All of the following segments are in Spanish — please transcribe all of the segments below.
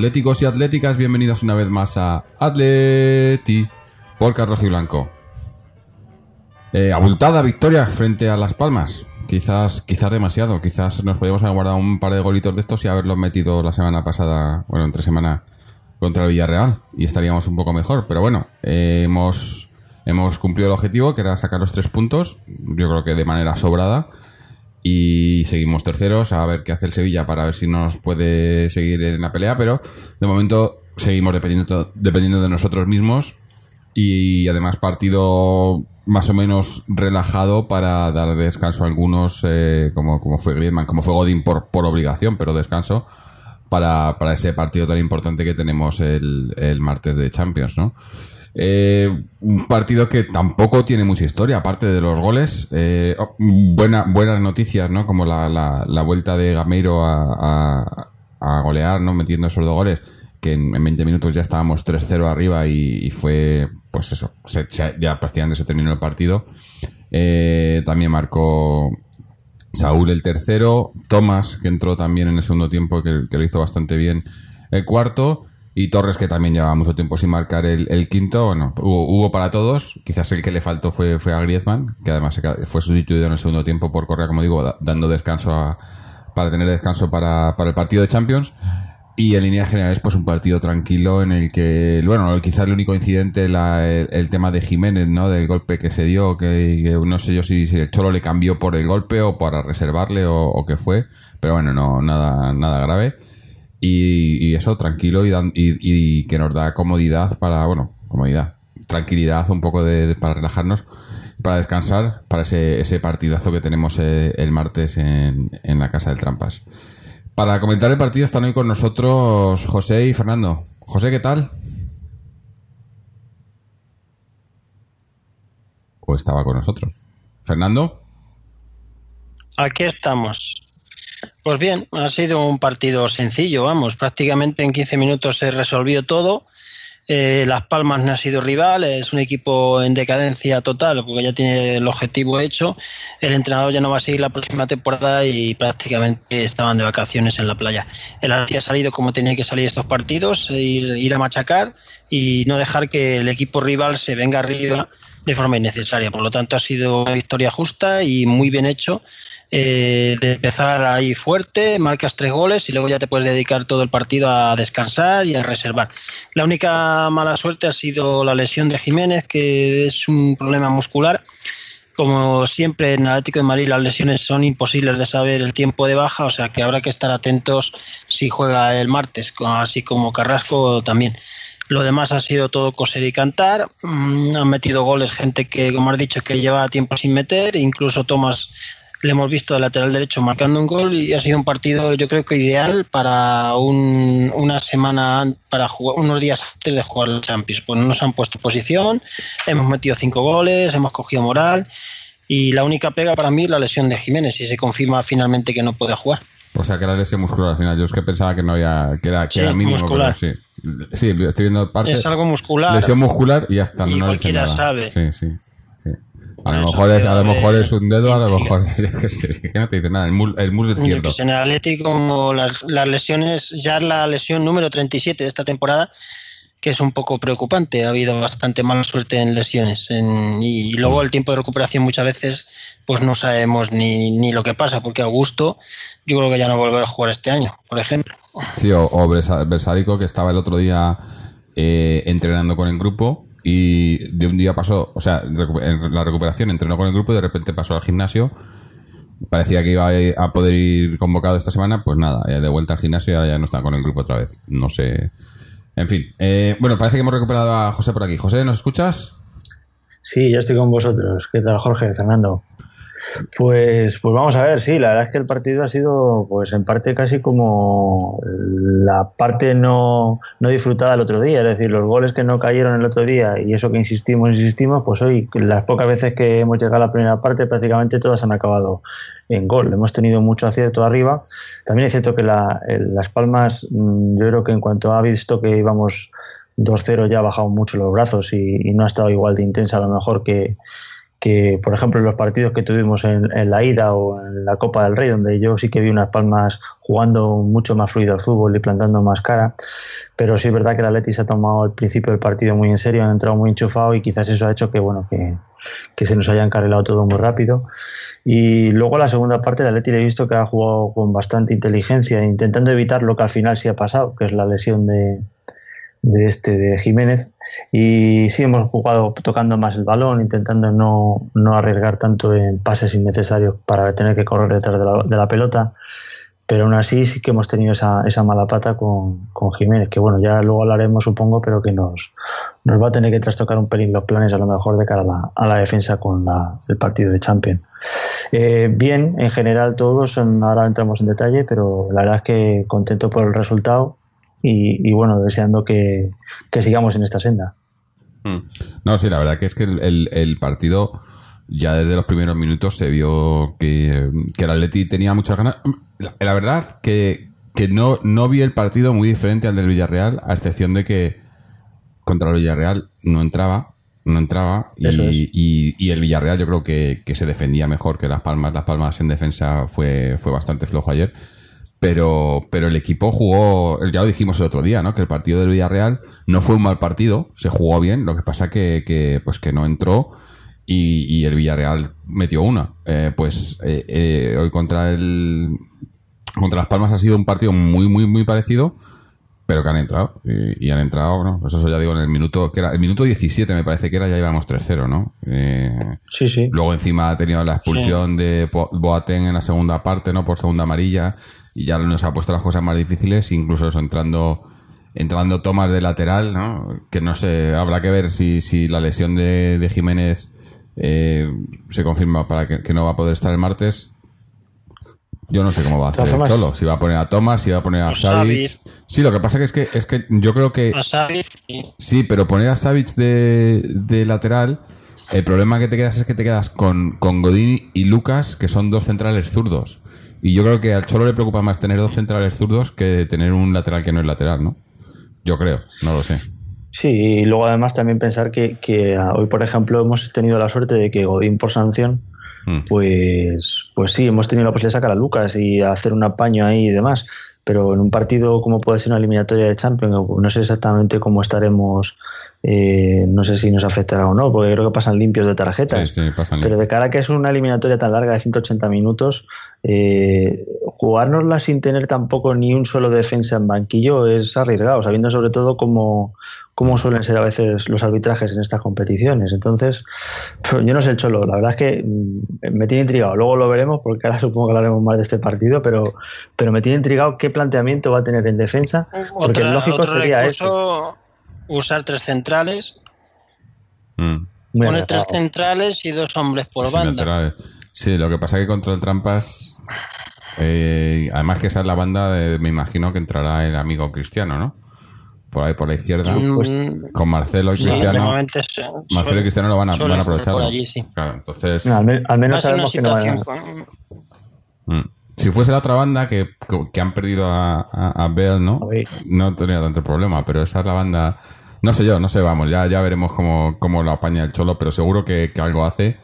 atléticos y atléticas, bienvenidos una vez más a Atleti por Carlos y Blanco. Eh, abultada victoria frente a Las Palmas. Quizás, quizás demasiado. Quizás nos podíamos haber guardado un par de golitos de estos y haberlos metido la semana pasada, bueno, entre semana contra el Villarreal y estaríamos un poco mejor. Pero bueno, eh, hemos, hemos cumplido el objetivo, que era sacar los tres puntos. Yo creo que de manera sobrada. Y seguimos terceros a ver qué hace el Sevilla para ver si nos puede seguir en la pelea. Pero de momento seguimos dependiendo, dependiendo de nosotros mismos. Y además partido más o menos relajado para dar descanso a algunos, eh, como, como fue Griezmann, como fue Godín por, por obligación, pero descanso para, para ese partido tan importante que tenemos el, el martes de Champions, ¿no? Eh, un partido que tampoco tiene mucha historia, aparte de los goles. Eh, oh, buena, buenas noticias, ¿no? Como la, la, la vuelta de Gameiro a, a, golear, ¿no? Metiendo esos dos goles. Que en, en 20 minutos ya estábamos 3-0 arriba y, fue, pues eso, ya prácticamente se terminó el partido. Eh, también marcó Saúl el tercero, Tomás, que entró también en el segundo tiempo, que, lo hizo bastante bien el cuarto, y Torres, que también llevaba mucho tiempo sin marcar el, quinto. Bueno, hubo, hubo, para todos, quizás el que le faltó fue, fue a Griezmann, que además fue sustituido en el segundo tiempo por Correa, como digo, dando descanso a, para tener descanso para, para el partido de Champions. Y en líneas generales, pues un partido tranquilo en el que, bueno, quizás el único incidente, el, tema de Jiménez, ¿no? Del golpe que se dio, que, no sé yo si, si, el Cholo le cambió por el golpe o para reservarle o, o qué fue, pero bueno, no, nada, nada grave. Y, y eso, tranquilo y, dan, y, y, que nos da comodidad para, bueno, comodidad, tranquilidad un poco de, para relajarnos, para descansar, para ese, ese partidazo que tenemos eh, el martes en, en la Casa del Trampas. Para comentar el partido están hoy con nosotros José y Fernando. José, ¿qué tal? ¿O estaba con nosotros? ¿Fernando? Aquí estamos. Pues bien, ha sido un partido sencillo, vamos, prácticamente en 15 minutos se resolvió todo. Eh, Las Palmas no ha sido rival, es un equipo en decadencia total porque ya tiene el objetivo hecho. El entrenador ya no va a seguir la próxima temporada y prácticamente estaban de vacaciones en la playa. El Atleti ha salido como tenía que salir estos partidos, ir, ir a machacar y no dejar que el equipo rival se venga arriba de forma innecesaria. Por lo tanto, ha sido una victoria justa y muy bien hecho eh, de empezar ahí fuerte, marcas tres goles y luego ya te puedes dedicar todo el partido a descansar y a reservar. La única mala suerte ha sido la lesión de Jiménez, que es un problema muscular. Como siempre en Atlético de Madrid las lesiones son imposibles de saber el tiempo de baja, o sea que habrá que estar atentos si juega el martes, así como Carrasco también. Lo demás ha sido todo coser y cantar. Mm, han metido goles gente que, como has dicho, que lleva tiempo sin meter. Incluso Tomás le hemos visto de lateral derecho marcando un gol y ha sido un partido yo creo que ideal para un, una semana, para jugar, unos días antes de jugar el Champions. Pues nos han puesto posición, hemos metido cinco goles, hemos cogido moral y la única pega para mí es la lesión de Jiménez y se confirma finalmente que no puede jugar. O sea que era lesión muscular al final. Yo es que pensaba que no había, que era, que sí, era mínimo. Muscular. Pero sí. sí, estoy viendo parte. Es algo muscular. Lesión muscular y ya está. Y no cualquiera sabe. Sí, sí. A lo, mejor es, a lo mejor es un dedo, a lo mejor es que no te dice nada, el, mus, el izquierdo. Pues en el Atlético, como las, las lesiones, ya es la lesión número 37 de esta temporada, que es un poco preocupante. Ha habido bastante mala suerte en lesiones. En, y, y, luego el tiempo de recuperación muchas veces pues no sabemos ni, ni, lo que pasa, porque Augusto yo creo que ya no volverá a jugar este año, por ejemplo. Sí, o, o Bersarico, que estaba el otro día eh, entrenando con el grupo y de un día pasó, o sea, en la recuperación entrenó con el grupo y de repente pasó al gimnasio. Parecía que iba a poder ir convocado esta semana, pues nada, de vuelta al gimnasio ya no está con el grupo otra vez. No sé. En fin, eh, bueno, parece que hemos recuperado a José por aquí. José, ¿nos escuchas? Sí, ya estoy con vosotros. ¿Qué tal, Jorge, Fernando? Pues, pues vamos a ver, sí, la verdad es que el partido ha sido, pues en parte casi como la parte no, no disfrutada el otro día, es decir, los goles que no cayeron el otro día y eso que insistimos, insistimos, pues hoy, las pocas veces que hemos llegado a la primera parte, prácticamente todas han acabado en gol. Hemos tenido mucho acierto arriba. También es cierto que la, Las Palmas, mm, yo creo que en cuanto ha visto que íbamos 2-0 ya ha bajado mucho los brazos y, y no ha estado igual de intensa a lo mejor que que, por ejemplo, los partidos que tuvimos en, la ida o en la Copa del Rey, donde yo sí que vi unas palmas jugando mucho más fluido al fútbol y plantando más cara, pero sí es verdad que el Atleti se ha tomado al principio del partido muy en serio, han entrado muy enchufado y quizás eso ha hecho que, bueno, que, que se nos haya encarrilado todo muy rápido. Y luego la segunda parte, el Atleti le he visto que ha jugado con bastante inteligencia, intentando evitar lo que al final sí ha pasado, que es la lesión de, de este de Jiménez. Y sí hemos jugado tocando más el balón intentando no, no arriesgar tanto en pases innecesarios para tener que correr detrás de la, pelota. Pero aún así sí que hemos tenido esa, esa mala pata con, con, Jiménez, que bueno, ya luego hablaremos supongo, pero que nos, nos va a tener que trastocar un pelín los planes a lo mejor de cara a la, a la defensa con el partido de Champions. Eh, bien, en general todos, ahora entramos en detalle, pero la verdad es que contento por el resultado y, bueno, deseando que, sigamos en esta senda. Hmm. No, sí, la verdad que es que el, el, partido ya desde los primeros minutos se vio que, que el Atleti tenía muchas ganas. La, verdad que, que no, no vi el partido muy diferente al del Villarreal, a excepción de que contra el Villarreal no entraba, no entraba y, y, el Villarreal yo creo que, que, se defendía mejor que Las Palmas. Las Palmas en defensa fue, fue bastante flojo ayer. Pero, pero el equipo jugó, ya lo dijimos el otro día, ¿no? Que el partido del Villarreal no fue un mal partido, se jugó bien, lo que pasa que, que pues que no entró y, y el Villarreal metió una. Eh, pues eh, eh, hoy contra el contra Las Palmas ha sido un partido muy, muy, muy parecido, pero que han entrado. Y, han entrado, bueno, pues eso ya digo, en el minuto, que era el minuto 17 me parece que era, ya íbamos 3-0, ¿no? sí, sí. Luego encima ha tenido la expulsión de Boateng en la segunda parte, ¿no? Por segunda amarilla y ya nos ha puesto las cosas más difíciles, incluso eso entrando entrando tomas de lateral, ¿no? Que no sé, habrá que ver si, si la lesión de, de Jiménez eh, se confirma para que, no va a poder estar el martes. Yo no sé cómo va a hacer el Cholo. Si va a poner a Thomas, si va a poner a Savic. Sí, lo que pasa que es que es que yo creo que. Sí, pero poner a Savic de, de lateral. El problema que te quedas es que te quedas con, con Godín y Lucas, que son dos centrales zurdos. Y yo creo que al Cholo le preocupa más tener dos centrales zurdos que tener un lateral que no es lateral, ¿no? Yo creo, no lo sé. Sí, y luego además también pensar que, que hoy, por ejemplo, hemos tenido la suerte de que Godín por sanción, mm. pues, pues sí, hemos tenido la posibilidad de sacar a Lucas y hacer un apaño ahí y demás. Pero en un partido como puede ser una eliminatoria de Champions, no sé exactamente cómo estaremos eh, no sé si nos afectará o no, porque creo que pasan limpios de tarjetas. Pero de cara a que es una eliminatoria tan larga de 180 minutos, eh, jugárnosla sin tener tampoco ni un solo defensa en banquillo es arriesgado, sabiendo sobre todo cómo, cómo suelen ser a veces los arbitrajes en estas competiciones. Entonces, yo no sé el cholo, la verdad es que mm, me tiene intrigado. Luego lo veremos, porque ahora supongo que hablaremos más de este partido, pero, pero me tiene intrigado qué planteamiento va a tener en defensa, porque lógico sería eso usar tres centrales. Mm. Poner tres centrales y dos hombres por banda. Sí, lo que pasa es que contra el Trampas, eh, además que esa es la banda, me imagino que entrará el amigo Cristiano, ¿no? Por ahí, por la izquierda. Mm, con Marcelo y Cristiano. Marcelo y Cristiano lo van a, van a aprovechar. entonces... al, menos sabemos que no van a... Mm. Si fuese la otra banda que, que han perdido a, a, Bell, ¿no? No tenía tanto problema, pero esa es la banda no sé yo, no sé, vamos, ya, ya veremos cómo, cómo lo apaña el Cholo, pero seguro que, algo hace,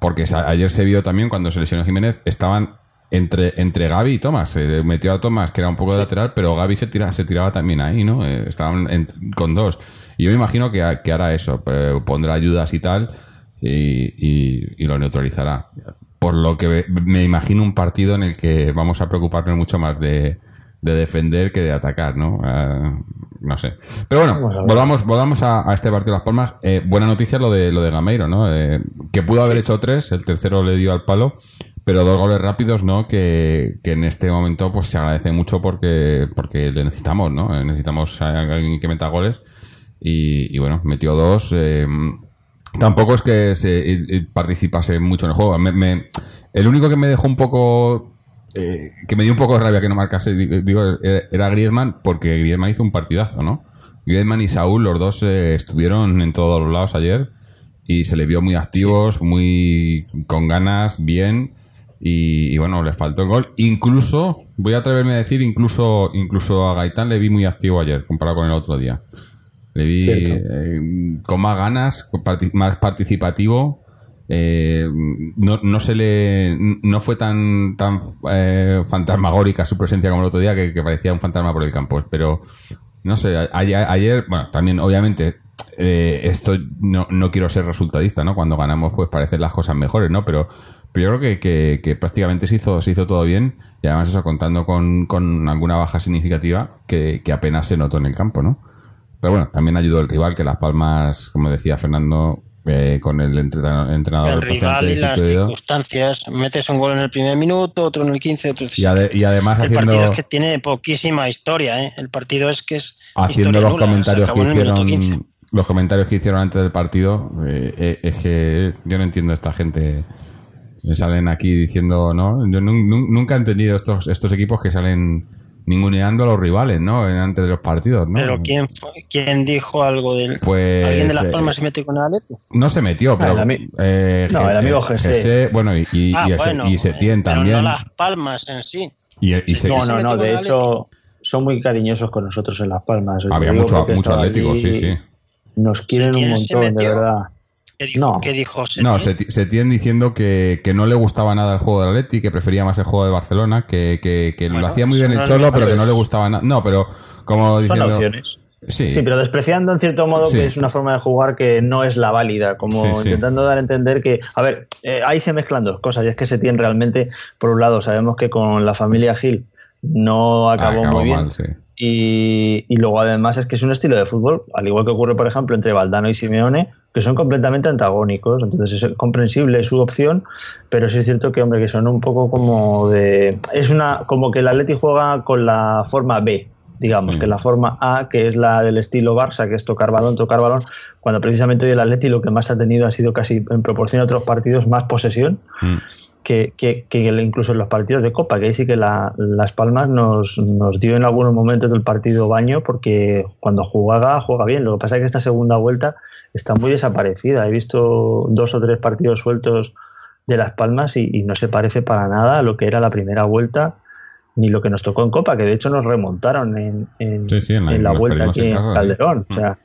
porque ayer se vio también cuando se lesionó Jiménez, estaban entre, entre Gaby y Tomás. Se metió a Tomás, que era un poco de lateral, pero Gaby se, tira, se tiraba también ahí, ¿no? Eh, estaban con dos. Y yo me imagino que, que hará eso, pondrá ayudas y tal, y, y, lo neutralizará. Por lo que me imagino un partido en el que vamos a preocuparnos mucho más de, de defender que de atacar, ¿no? Eh, no sé. Pero bueno, volvamos, volvamos a, este partido de Las Palmas. Eh, buena noticia lo de lo de Gameiro, ¿no? Eh, que pudo haber hecho tres, el tercero le dio al palo, pero dos goles rápidos, ¿no? Que, que en este momento pues se agradece mucho porque, porque le necesitamos, ¿no? Necesitamos a alguien que meta goles. Y, y bueno, metió dos. tampoco es que se participase mucho en el juego. me, El único que me dejó un poco. eh, que me dio un poco de rabia que no marcase, di- digo, era- era Griezmann, porque Griezmann hizo un partidazo, ¿no? Griezmann y Saúl, los dos eh, estuvieron en todos los lados ayer y se les vio muy activos, muy con ganas, bien. Y, y bueno, les faltó el gol. Incluso, voy a atreverme a decir, incluso, incluso a Gaitán le vi muy activo ayer, comparado con el otro día. Le vi eh, con más ganas, más participativo. eh, no, no se le no fue tan tan eh, fantasmagórica su presencia como el otro día que, que parecía un fantasma por el campo pero no sé a- ayer, bueno también obviamente eh, esto no, no quiero ser resultadista no cuando ganamos pues parecen las cosas mejores no pero pero yo creo que, que, que prácticamente se hizo se hizo todo bien y además eso contando con, con alguna baja significativa que, que apenas se notó en el campo no pero bueno, también ayudó el rival, que Las Palmas, como decía Fernando, eh, con el entrena- entrenador. El rival y las circunstancias. Metes un gol en el primer minuto, otro en el 15, otro y, ade- y además El haciendo, partido es que tiene poquísima historia, ¿eh? El partido es que es. haciendo los nula, comentarios que hicieron 15. los comentarios que hicieron antes del partido eh, eh, es que yo no entiendo a esta gente que salen aquí diciendo no yo nu- nu- nunca he entendido estos estos equipos que salen ninguneando a los rivales no En- antes de los partidos no Pero ¿quién, fue- ¿quién dijo algo del. Pues, ¿Alguien de Las eh, Palmas se mete con el Atleti? no se metió pero el ami- eh, No, el amigo eh, José. José, bueno y, y, Ah, y ese- bueno, y Setién pero también no Las Palmas en sí. y, y se- No, no, metió no. De hecho, son muy cariñosos con nosotros en Las Palmas. Había digo mucho, porque mucho estaba atlético, allí. sí, sí. Nos quieren un ¿Quién se montón, de metió? verdad. ¿Qué dijo? No. ¿Qué dijo No, Setién? se, se tiene diciendo que, que no le gustaba nada el juego del Atleti, que prefería más el juego de Barcelona, que, que, que lo hacía muy bien el Cholo, lo pero que no le gustaba nada. No, pero como Son diciendo... opciones. Sí, Sí, pero despreciando en cierto modo Sí. que es una forma de jugar que no es la válida, como Sí, sí. intentando dar a entender que, a ver, eh, ahí se mezclan dos cosas, y es que se tiene realmente, por un lado, sabemos que con la familia Gil no acabó, acabó muy bien, mal, sí. Y, luego además es que es un estilo de fútbol, al igual que ocurre, por ejemplo, entre Valdano y Simeone, que son completamente antagónicos, entonces es comprensible su opción, pero sí es cierto que, hombre, que son un poco como de... Es una como que el Atleti juega con la forma B, digamos, Sí. que la forma A, que es la del estilo Barça, que es tocar balón, tocar balón, cuando precisamente hoy el Atleti lo que más ha tenido ha sido casi en proporción a otros partidos más posesión, Mm. que, que, que incluso en los partidos de Copa, que ahí sí que la- Las Palmas nos, nos dio en algunos momentos del partido baño, porque cuando jugaba, juega bien. Lo que pasa es que esta segunda vuelta está muy desaparecida. He visto dos o tres partidos sueltos de Las Palmas y, y no se parece para nada a lo que era la primera vuelta ni lo que nos tocó en Copa, que de hecho nos remontaron en, en- Sí, sí, en la- en la nos vuelta aquí en sí. Calderón. O sea,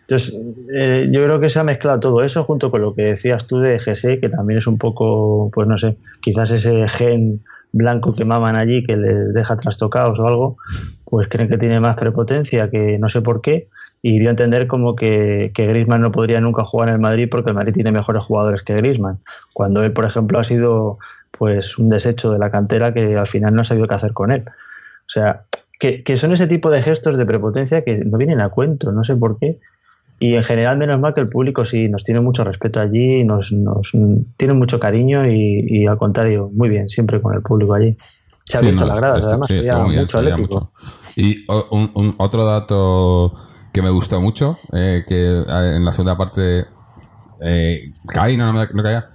entonces, eh, yo creo que se ha mezclado todo eso junto con lo que decías tú de GC, que también es un poco, pues no sé, quizás ese gen blanco que maman allí que les deja trastocados o algo, pues creen que tiene más prepotencia que no sé por qué. Y dio a entender como que, que Griezmann no podría nunca jugar en el Madrid porque el Madrid tiene mejores jugadores que Griezmann. Cuando él, por ejemplo, ha sido pues un desecho de la cantera que al final no ha sabido qué hacer con él. O sea, que, que son ese tipo de gestos de prepotencia que no vienen a cuento, no sé por qué. Y en general, menos mal que el público sí nos tiene mucho respeto allí, nos, nos tiene mucho cariño y, y al contrario, muy bien, siempre con el público allí. Se ha Sí, visto no, gradas, esto- además, sí, estuvo muy bien, mucho. Y un, un- otro dato que me gustó mucho, eh, que en la segunda parte eh, caí, no, no, no caía.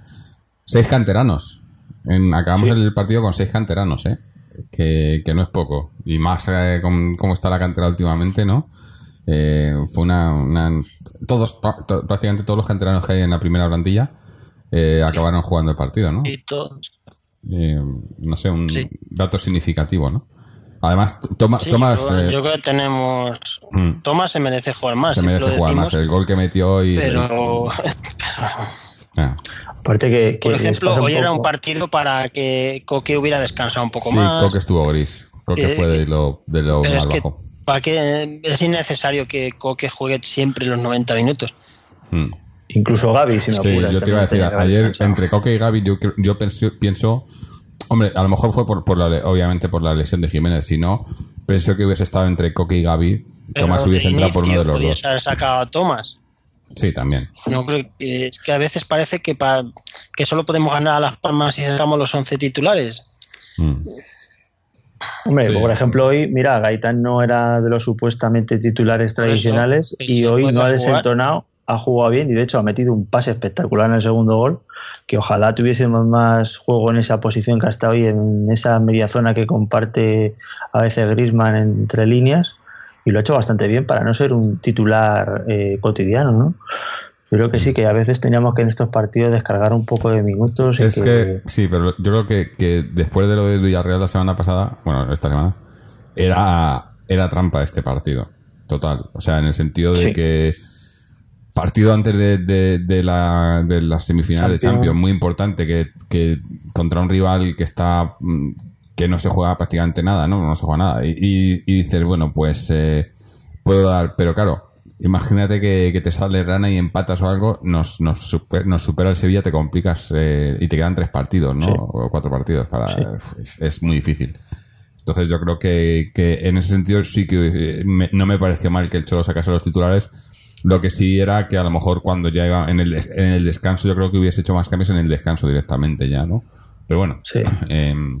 Seis canteranos. En, acabamos el partido con seis canteranos, ¿eh? Que, que no es poco. Y más eh, con cómo está la cantera últimamente, ¿no? Eh, fue una, una- Todos, to- prácticamente todos los canteranos que hay en la primera plantilla eh, acabaron jugando el partido, ¿no? Y todos. Eh, no sé, un Sí. dato significativo, ¿no? Además, Toma- Sí, Tomás yo, eh, yo creo que tenemos. Mm. Tomás se merece jugar más. se merece jugar decimos, más. El gol que metió y. Pero, Ah, Aparte que, que por ejemplo, hoy era un partido para que Coque hubiera descansado un poco sí, más. Coque estuvo gris. Coque Eh, fue de lo, de lo Pero más es que, bajo. ¿para qué? Es innecesario que Coque juegue siempre los 90 minutos. Mm. Incluso Gaby, si me Sí, apuras, yo te iba a decir, que ayer descansado. entre Coque y Gaby, yo, yo pienso, pienso, hombre, a lo mejor fue por, por la, le- obviamente por la lesión de Jiménez, si no, pensé que hubiese estado entre Coque y Gaby, Pero Tomás hubiese entrado por uno de los podías dos. haber sacado a Tomás. Sí, también. No creo que, es que a veces parece que, pa- que solo podemos ganar a Las Palmas si sacamos los 11 titulares. Mm. Hombre, Sí. por ejemplo, hoy, mira, Gaitán no era de los supuestamente titulares eso, tradicionales y hoy no ha desentonado, ha jugado bien y de hecho ha metido un pase espectacular en el segundo gol. que ojalá tuviésemos más juego en esa posición que hasta hoy, en esa media zona que comparte a veces Grisman entre líneas, y lo ha hecho bastante bien para no ser un titular eh, cotidiano, ¿no? Yo creo que sí, que a veces teníamos que en estos partidos descargar un poco de minutos. y Es que, sí, pero yo creo que, que después de lo de Villarreal la semana pasada, bueno, esta semana, era, era trampa este partido. Total. O sea, en el sentido de Sí. que partido antes de, de, de la, de las semifinales de Champions. Champions, muy importante, que, que contra un rival que está mm, que no se juega prácticamente nada, ¿no? No se juega nada. Y, y- y dices, bueno, pues eh, puedo dar, pero claro, imagínate que, que te sale rana y empatas o algo, nos, nos, super- nos supera el Sevilla, te complicas eh, y te quedan tres partidos, ¿no? Sí. O cuatro partidos. para es, es muy difícil. Entonces yo creo que, que en ese sentido sí que eh, me- no me pareció mal que el Cholo sacase los titulares. Lo que sí era que a lo mejor cuando ya iba en el, en el descanso, yo creo que hubiese hecho más cambios en el descanso directamente ya, ¿no? Pero bueno, Sí. em,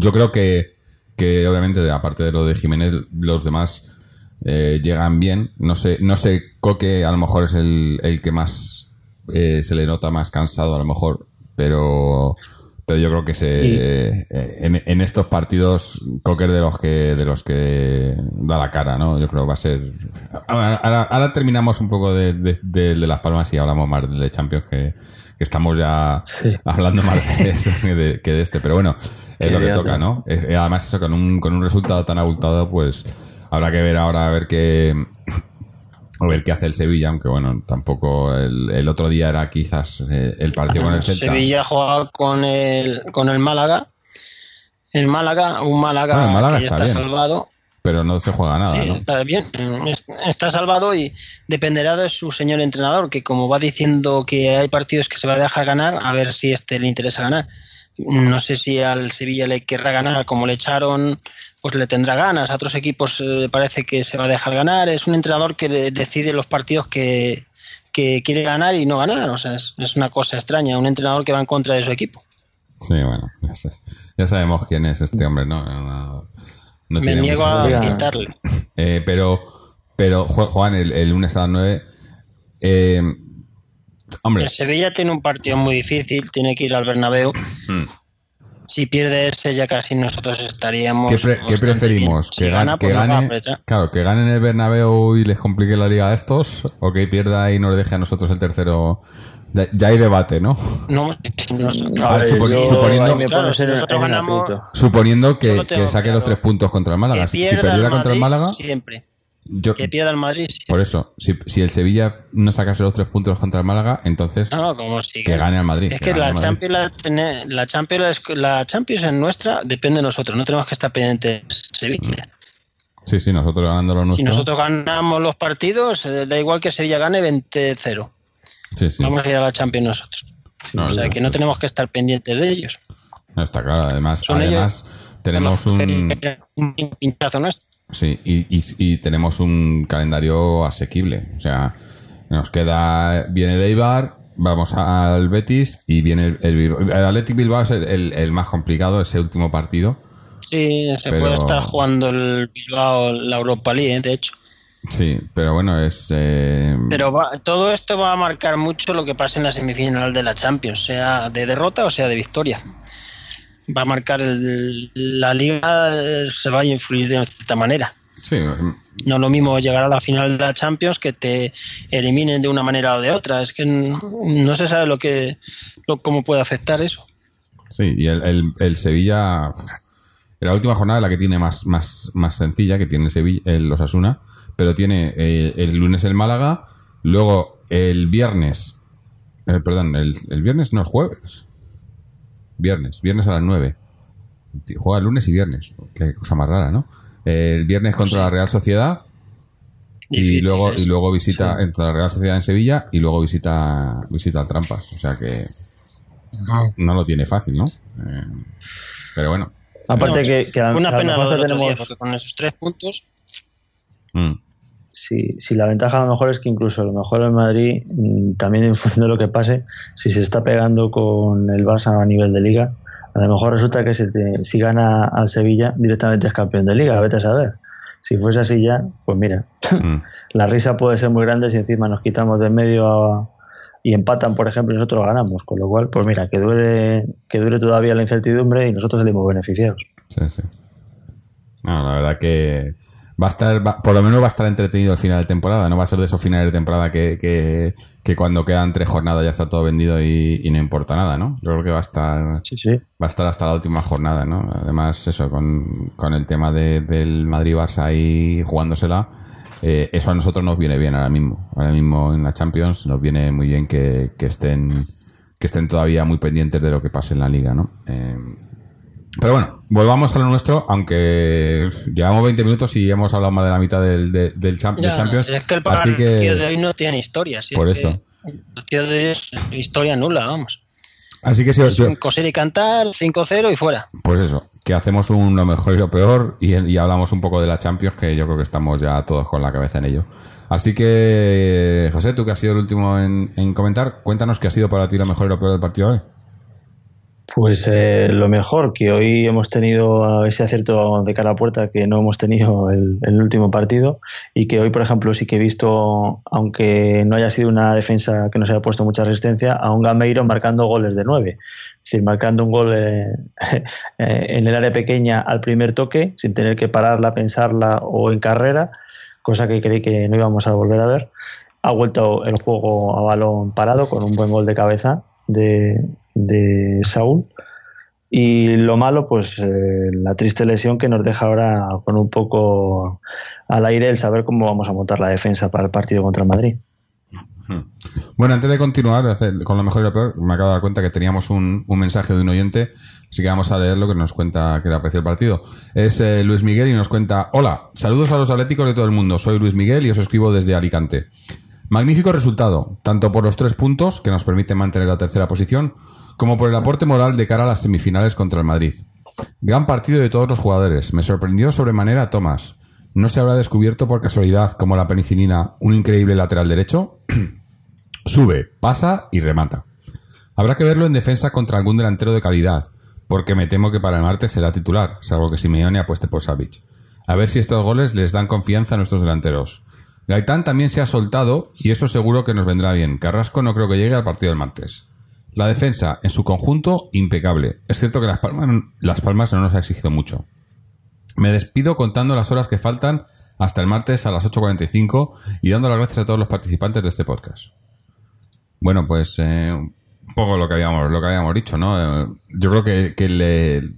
yo creo que, que obviamente, aparte de lo de Jiménez, los demás eh, llegan bien. No sé, no sé, Coque a lo mejor es el, el que más eh, se le nota más cansado, a lo mejor, pero pero yo creo que se eh, en, en estos partidos Coque es de los que de los que da la cara, ¿no? Yo creo que va a ser. Ahora, ahora- ahora terminamos un poco de, de- de- de las palmas y hablamos más de Champions que, que estamos ya Sí. hablando más de eso que de, que de este, pero bueno, es lo que toca, ¿no? Eh, además, eso con un, con un resultado tan abultado, pues habrá que ver ahora a ver qué a ver qué hace el Sevilla, aunque bueno, tampoco el, el otro día era quizás eh, el partido con el Celta. Sevilla juega con el, con el Málaga. El Málaga, un Málaga, Bueno, el Málaga que ya está salvado. Pero no se juega nada, Sí, ¿no? está bien, es- está salvado y dependerá de su señor entrenador, que como va diciendo que hay partidos que se va a dejar ganar, a ver si este le interesa ganar. No sé si al Sevilla le querrá ganar, como le echaron, pues le tendrá ganas. A otros equipos eh, parece que se va a dejar ganar. Es un entrenador que de- decide los partidos que, que quiere ganar y no ganar. O sea, es, es una cosa extraña. Un entrenador que va en contra de su equipo. Sí, bueno, ya, sé. ya sabemos quién es este hombre, ¿no? No- no Me niego a quitarle. Eh, pero, pero, Ju- Juan, el, el lunes a las 9. Eh, hombre, El Sevilla tiene un partido muy difícil, tiene que ir al Bernabéu. Hmm. Si pierde ese, ya casi nosotros estaríamos. ¿qué, pre- qué preferimos? Si ¿Que, gan- gana, que pues va a gane, claro, que gane en el Bernabéu y les complique la liga a estos? ¿O que pierda y nos deje a nosotros el tercero? Ya, hay debate, ¿no? No, no, yo suponiendo- Claro, si ganamos-. Suponiendo que, saque claro. los tres puntos contra el Málaga. que Si perdiera contra el Málaga, siempre. Yo, Que pierda el Madrid por eso, si, si el Sevilla no sacase los tres puntos contra el Málaga, entonces No, no, como si. que gane al Madrid. Es que la. Champions, la, la, Champions, es- la Champions es nuestra, depende de nosotros. No tenemos que estar pendientes de Sevilla. Sí, sí, nosotros ganando lo Si nosotros ganamos los partidos, eh, da igual que Sevilla gane 20-0. Sí, sí. Vamos a ir a la Champions nosotros. No, o sea que no, no tenemos que estar pendientes de ellos. No, está claro. Además, Son además tenemos un... un pinchazo nuestro. Sí, y, y, y tenemos un calendario asequible. O sea, nos queda... Viene el Eibar, vamos al Betis y viene el, el Bilbao. El Athletic Bilbao es el, el- el más complicado, ese último partido. Sí, se Pero- puede estar jugando el Bilbao la Europa League, ¿eh? de hecho. Sí, pero bueno, es... eh, Pero va- todo esto va a marcar mucho lo que pase en la semifinal de la Champions, sea de derrota o sea de victoria. Va a marcar el- la liga, se va a influir de cierta manera. sí, No es lo mismo llegar a la final de la Champions que te eliminen de una manera o de otra. Es que no se sabe lo que lo- cómo puede afectar eso. Sí, y el, el, el Sevilla, la última jornada la que tiene más, más, más sencilla, que tiene el Sevilla, el Osasuna, pero tiene eh, el lunes el Málaga, luego el viernes, eh, perdón, el, el viernes no, el jueves. Viernes, viernes a las 9. Juega lunes y viernes, qué cosa más rara, ¿no? El viernes contra la Real Sociedad y luego, y luego visita entre la Real Sociedad en Sevilla y luego visita, visita al Trampas, o sea que no lo tiene fácil, ¿no? Eh, pero bueno. Aparte No, que, Una pena lo día, tenemos, porque con esos tres puntos Mm. Si, si la ventaja a lo mejor es que incluso a lo mejor el Madrid, mm, también en función de lo que pase, si se está pegando con el Barça a nivel de liga, a lo mejor resulta que se te- si gana al Sevilla directamente es campeón de liga, vete a saber. Si fuese así ya, pues mira, Mm. la risa puede ser muy grande si encima nos quitamos de medio a, y empatan, por ejemplo, y nosotros ganamos. Con lo cual, pues mira, que dure, que dure todavía la incertidumbre y nosotros salimos beneficiados. Sí, sí. No, la verdad que va a estar, va- por lo menos va a estar entretenido el final de temporada. No va a ser de esos finales de temporada que, que, que cuando quedan tres jornadas ya está todo vendido y, y no importa nada, ¿no? Yo creo que va a estar, Sí, sí. va a estar hasta la última jornada, ¿no? Además, eso, con, con el tema de- del Madrid-Barça ahí jugándosela, eh, eso a nosotros nos viene bien ahora mismo. Ahora mismo en la Champions nos viene muy bien que, que estén que estén todavía muy pendientes de lo que pase en la liga, ¿no? Eh, pero bueno, volvamos a lo nuestro, aunque llevamos 20 minutos y hemos hablado más de la mitad del, de- del Champ- Champions. es que el así que, de hoy no tiene historia. si Por es eso. El de hoy es historia nula, vamos. así que si os- coser y cantar, 5-0 y fuera. Pues eso, que hacemos un lo mejor y lo peor y, y hablamos un poco de la Champions, que yo creo que estamos ya todos con la cabeza en ello. Así que, José, tú que has sido el último en, en comentar, cuéntanos qué ha sido para ti lo mejor y lo peor del partido hoy. Pues eh, lo mejor, que hoy hemos tenido ese acierto de cara a puerta que no hemos tenido el, último partido y que hoy, por ejemplo, sí que he visto, aunque no haya sido una defensa que nos haya puesto mucha resistencia, a un Gameiro marcando goles de nueve. Es decir, marcando un gol eh, eh, en el área pequeña al primer toque, sin tener que pararla, pensarla o en carrera, cosa que creí que no íbamos a volver a ver. Ha vuelto el juego a balón parado con un buen gol de cabeza de, de Saúl. Y lo malo, pues eh, la triste lesión que nos deja ahora con un poco al aire el saber cómo vamos a montar la defensa para el partido contra Madrid. Bueno, antes de continuar con lo mejor y lo peor, me acabo de dar cuenta que teníamos un, un mensaje de un oyente, así que vamos a leer lo que nos cuenta que le aprecia el partido. Es eh, Luis Miguel y nos cuenta, hola, saludos a los atléticos de todo el mundo, soy Luis Miguel y os escribo desde Alicante. Magnífico resultado, tanto por los tres puntos que nos permiten mantener la tercera posición, como por el aporte moral de cara a las semifinales contra el Madrid. Gran partido de todos los jugadores, me sorprendió sobremanera Tomás. ¿No se habrá descubierto por casualidad, como la penicilina, un increíble lateral derecho? Sube, pasa y remata. Habrá que verlo en defensa contra algún delantero de calidad, porque me temo que para el martes será titular, salvo que Simeone apueste por Savic. A ver si estos goles les dan confianza a nuestros delanteros. Gaitán también se ha soltado y eso seguro que nos vendrá bien. Carrasco no creo que llegue al partido del martes. La defensa, en su conjunto, impecable. Es cierto que Las Palmas, las Palmas no nos ha exigido mucho. Me despido contando las horas que faltan hasta el martes a las 8.45 y dando las gracias a todos los participantes de este podcast. Bueno, pues eh, un poco lo que habíamos, lo que habíamos dicho, ¿no? Eh, yo creo que, le-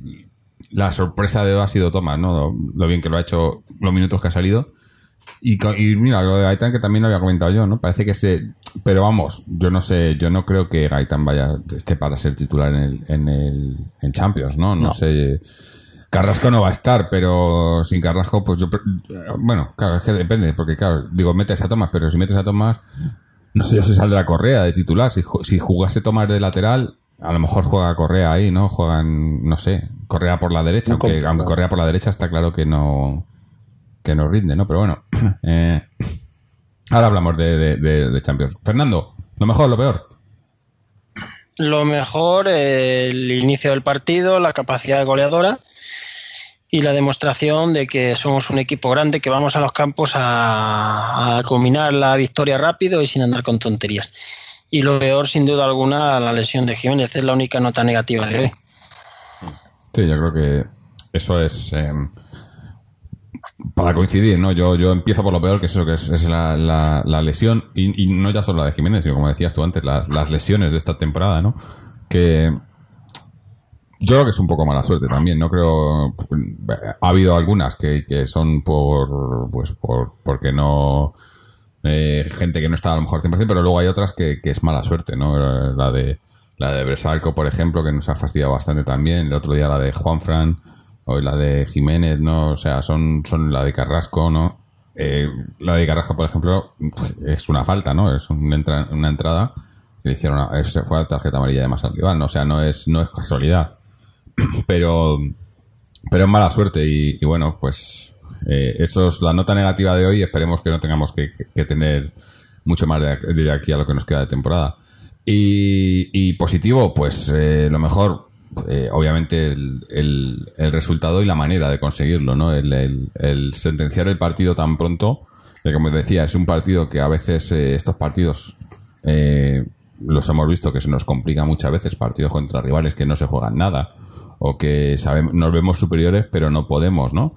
la sorpresa de hoy ha sido Tomás, ¿no? Lo bien que lo ha hecho, los minutos que ha salido. Y, mira, lo de Gaitán que también lo había comentado yo, ¿no? Parece que se... Pero vamos, yo no sé, yo no creo que Gaitán vaya, esté para ser titular en el, en el en Champions, ¿no? No, No. sé... Carrasco no va a estar, pero sin Carrasco, pues yo... Bueno, claro, es que depende, porque claro, digo, metes a Tomás, pero si metes a Tomás, no sé yo si saldrá Correa de titular. Si, si jugase Tomás de lateral, a lo mejor juega Correa ahí, ¿no? Juegan, no sé, Correa por la derecha, aunque, aunque Correa por la derecha está claro que no que no rinde, ¿no? Pero bueno, eh, ahora hablamos de, de- de- de Champions. Fernando, lo mejor, lo peor. Lo mejor, eh, el inicio del partido, la capacidad goleadora y la demostración de que somos un equipo grande que vamos a los campos a, a culminar la victoria rápido y sin andar con tonterías. Y lo peor, sin duda alguna, la lesión de Jiménez es la única nota negativa de hoy. Sí, yo creo que eso es eh, para coincidir, ¿no? Yo, yo empiezo por lo peor, que es eso, que es, es la, la- la lesión, y, y no ya solo la de Jiménez, sino como decías tú antes, las, las lesiones de esta temporada, ¿no? Que yo creo que es un poco mala suerte también, no creo... Ha habido algunas que, que son por, pues, por, porque no... eh, gente que no está a lo mejor 100%, pero luego hay otras que, que es mala suerte, ¿no? La de la de Bresalco, por ejemplo, que nos ha fastidiado bastante también. El otro día la de Juanfran, hoy la de Jiménez, ¿no? O sea, son, son la de Carrasco, ¿no? Eh, la de Carrasco, por ejemplo, es una falta, ¿no? Es una, una entrada que le hicieron, a- es- fue tarjeta amarilla de más al ¿no? O sea, no es, no es casualidad. Pero, pero es mala suerte y, bueno, pues eh, eso es la nota negativa de hoy. Esperemos que no tengamos que, tener mucho más de, aquí a lo que nos queda de temporada. Y, y positivo, pues eh, lo mejor, eh, obviamente, el, el- resultado y la manera de conseguirlo, ¿no? El, el- el sentenciar el partido tan pronto, que como decía, es un partido que a veces eh, estos partidos eh, los hemos visto que se nos complica muchas veces partidos contra rivales que no se juegan nada o que sabemos, nos vemos superiores pero no podemos, ¿no?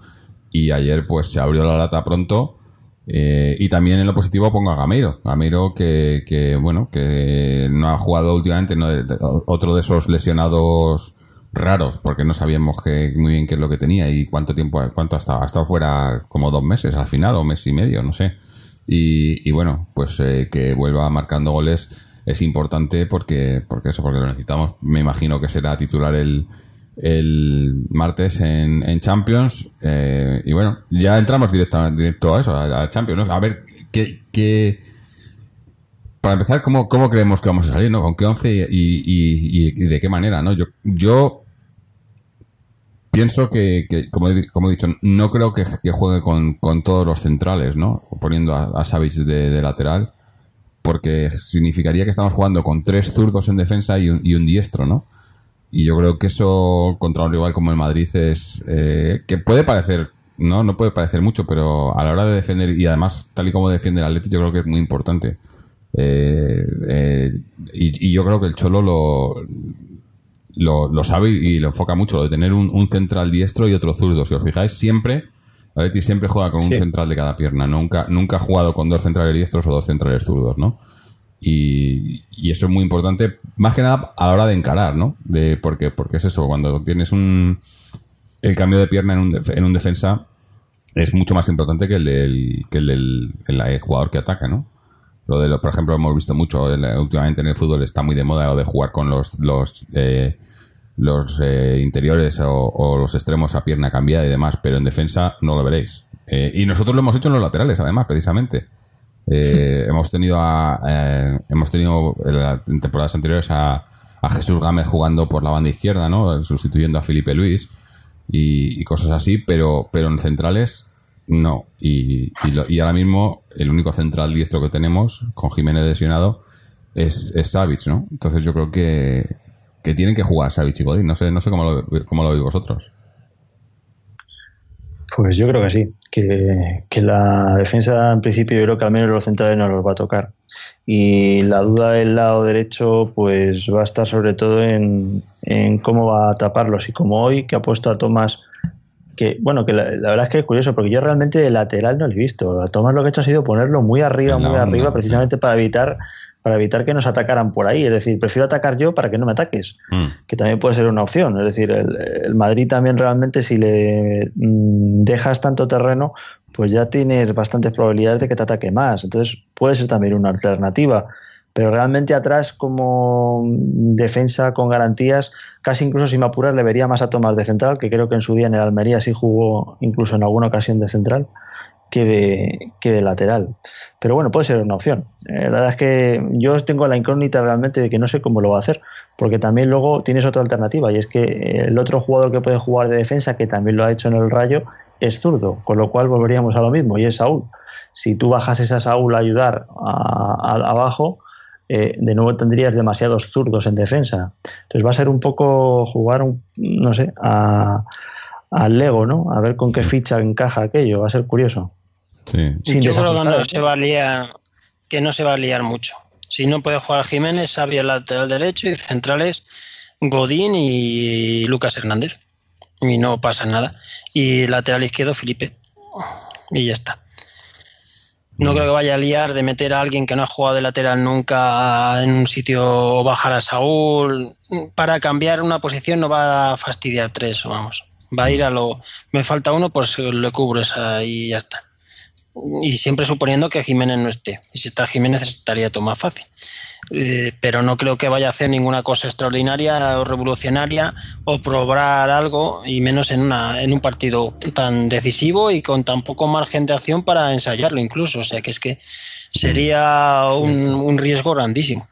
Y ayer pues se abrió la lata pronto eh, y también en lo positivo pongo a Gameiro. Gameiro que, que bueno, que no ha jugado últimamente, no, otro de esos lesionados raros, porque no sabíamos que, muy bien qué es lo que tenía y cuánto tiempo, cuánto ha estado. Ha estado fuera como dos meses al final, o mes y medio, no sé. Y, y bueno, pues eh, que vuelva marcando goles es importante porque, porque eso, porque lo necesitamos. Me imagino que será titular el, el martes en, en Champions. Eh, y bueno, ya entramos directo, directo a eso, a, Champions. A ver qué, qué, Para empezar, ¿cómo, ¿cómo creemos que vamos a salir? ¿no? ¿Con qué once y, y, y, de qué manera? ¿no? Yo, yo pienso que, que como, he, como, he, dicho, no creo que, que juegue con, con, todos los centrales, ¿no? Poniendo a, a de, de, lateral, porque significaría que estamos jugando con tres zurdos en defensa y un, y un diestro, ¿no? Y yo creo que eso contra un rival como el Madrid es eh, que puede parecer, no, no puede parecer mucho, pero a la hora de defender y además tal y como defiende el Atlético yo creo que es muy importante. Eh, eh, y, y, yo creo que el Cholo lo, lo, lo, sabe y lo enfoca mucho, lo de tener un, un, central diestro y otro zurdo. Si os fijáis, siempre, Atleti siempre juega con sí. un central de cada pierna. Nunca, nunca ha jugado con dos centrales diestros o dos centrales zurdos, ¿no? Y, eso es muy importante, más que nada a la hora de encarar, ¿no? De, porque, porque es eso, cuando tienes un el cambio de pierna en un, en un defensa es mucho más importante que el del, que el del el jugador que ataca, ¿no? Lo de lo, por ejemplo, hemos visto mucho el, últimamente en el fútbol está muy de moda lo de jugar con los los eh, los eh, interiores o, o, los extremos a pierna cambiada y demás, pero en defensa no lo veréis. Eh, y nosotros lo hemos hecho en los laterales, además, precisamente. Eh, hemos tenido a, eh, hemos tenido en temporadas anteriores a, a, Jesús Gámez jugando por la banda izquierda, ¿no? Sustituyendo a Felipe Luis y, cosas así, pero, pero en centrales no. Y, y, lo, y, ahora mismo el único central diestro que tenemos, con Jiménez lesionado, es, es Savic, ¿no? Entonces yo creo que, que tienen que jugar Savic y Godín. No sé, no sé cómo lo, cómo lo veis vosotros. Pues yo creo que sí, que, que, la defensa en principio yo creo que al menos los centrales no los va a tocar. Y la duda del lado derecho pues va a estar sobre todo en, en cómo va a taparlos. Y como hoy que ha puesto a Tomás, que bueno, que la, la, verdad es que es curioso, porque yo realmente de lateral no lo he visto. A Tomás lo que he hecho ha sido ponerlo muy arriba, muy arriba, precisamente para evitar para evitar que nos atacaran por ahí. Es decir, prefiero atacar yo para que no me ataques, mm. que también puede ser una opción. Es decir, el, el Madrid también realmente si le mm, dejas tanto terreno, pues ya tienes bastantes probabilidades de que te ataque más. Entonces puede ser también una alternativa. Pero realmente atrás, como defensa con garantías, casi incluso si me apuras, le vería más a Tomás de central, que creo que en su día en el Almería sí jugó incluso en alguna ocasión de central que de, que de lateral. Pero bueno, puede ser una opción. Eh, la verdad es que yo tengo la incógnita realmente de que no sé cómo lo va a hacer, porque también luego tienes otra alternativa y es que el otro jugador que puede jugar de defensa, que también lo ha hecho en el Rayo, es zurdo, con lo cual volveríamos a lo mismo y es Saúl. Si tú bajas a Saúl a ayudar a, a, abajo, eh, de nuevo tendrías demasiados zurdos en defensa. Entonces va a ser un poco jugar, un, no sé, a, al Lego, ¿no? A ver con qué ficha encaja aquello, va a ser curioso. Sí. Sin Yo creo que no se va a liar, que no se va a liar mucho. Si no puede jugar Jiménez, el lateral derecho y centrales Godín y Lucas Hernández. Y no pasa nada. Y lateral izquierdo Felipe. Y ya está. No creo que vaya a liar de meter a alguien que no ha jugado de lateral nunca en un sitio o bajar a Saúl. Para cambiar una posición no va a fastidiar tres, vamos. Va a ir a lo. Me falta uno, pues le cubro esa y ya está y siempre suponiendo que Jiménez no esté. Y si está Jiménez estaría todo más fácil. Eh, pero no creo que vaya a hacer ninguna cosa extraordinaria o revolucionaria o probar algo, y menos en, una, en un partido tan decisivo y con tan poco margen de acción para ensayarlo incluso. O sea que es que sería un, un riesgo grandísimo.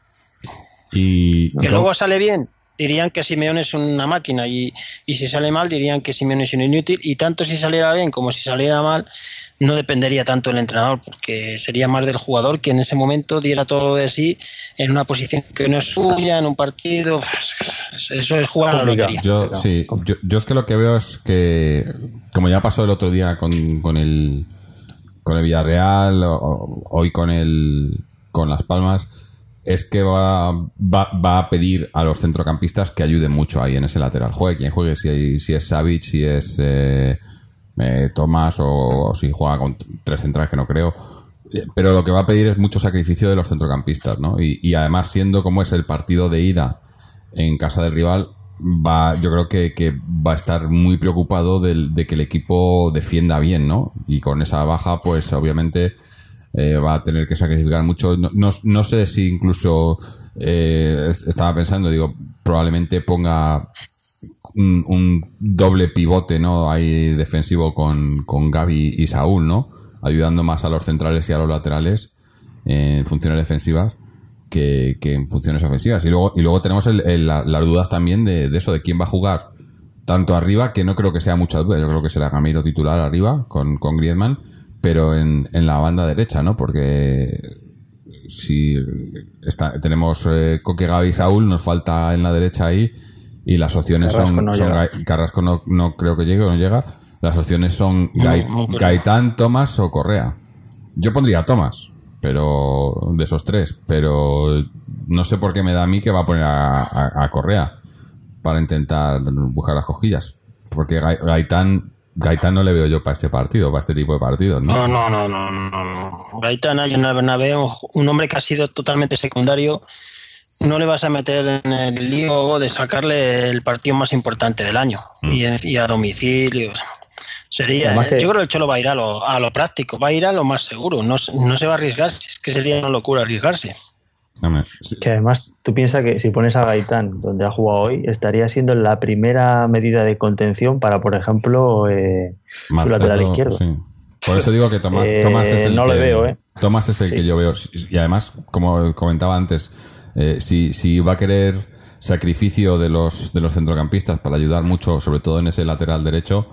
Y que luego sale bien, dirían que Simeone es una máquina y, y, si sale mal dirían que Simeone es un inútil y tanto si saliera bien como si saliera mal no dependería tanto del entrenador porque sería más del jugador que en ese momento diera todo de sí en una posición que no es suya en un partido. Eso es jugar a la lotería. Yo, sí, yo, yo, es que lo que veo es que como ya pasó el otro día con, con el con el Villarreal o, hoy con el con Las Palmas es que va, va, va a pedir a los centrocampistas que ayuden mucho ahí en ese lateral. Juegue quien juegue, si, si es Savic, si es eh, eh, Tomás o, si juega con tres centrales que no creo. Eh, Pero lo que va a pedir es mucho sacrificio de los centrocampistas, ¿no? Y, además, siendo como es el partido de ida en casa del rival, va, yo creo que, que va a estar muy preocupado del- de que el equipo defienda bien, ¿no? Y con esa baja, pues obviamente eh, va a tener que sacrificar mucho. No, no, sé si incluso eh, es- estaba pensando, digo, probablemente ponga un, un doble pivote, ¿no? Ahí defensivo con, con Gaby y Saúl, ¿no? Ayudando más a los centrales y a los laterales en funciones defensivas que, en funciones ofensivas. Y luego, y luego tenemos el- el- la- las dudas también de, de eso, de quién va a jugar tanto arriba, que no creo que sea mucha duda, yo creo que será Gamiro titular arriba con, con Griezmann, pero en, en la banda derecha, ¿no? Porque si está, tenemos eh, Coque, Gaby y Saúl, nos falta en la derecha ahí y las opciones Carrasco son, no son llega. Gai- Carrasco no, no creo que llegue o no llega. Las opciones son Gai-. Gaitán, Tomás o Correa. Yo pondría a Tomás, pero de esos tres, pero no sé por qué me da a mí que va a poner a, a- a Correa para intentar buscar las cojillas. Porque Gai- Gaitán, Gaitán no le veo yo para este partido, para este tipo de partidos, ¿no? No, no, no, no, no, no. Gaitán ahí en el Bernabéu, un hombre que ha sido totalmente secundario, no le vas a meter en el lío de sacarle el partido más importante del año Mm. y, y a domicilio. Sería, ¿eh? que- yo creo que el Cholo va a ir a lo, a lo práctico, va a ir a lo más seguro, no, se- no se va a arriesgar, es que sería una locura arriesgarse. Que además tú piensas que si pones a Gaitán donde ha jugado hoy, estaría siendo la primera medida de contención para, por ejemplo, eh, su lateral izquierdo. sí. Por eso digo que Tomás, Eh, Tomás es el no que le veo, ¿eh? Tomás es el Sí. que yo veo. Y además, como comentaba antes, eh, si, si va a querer sacrificio de los, de los centrocampistas para ayudar mucho, sobre todo en ese lateral derecho,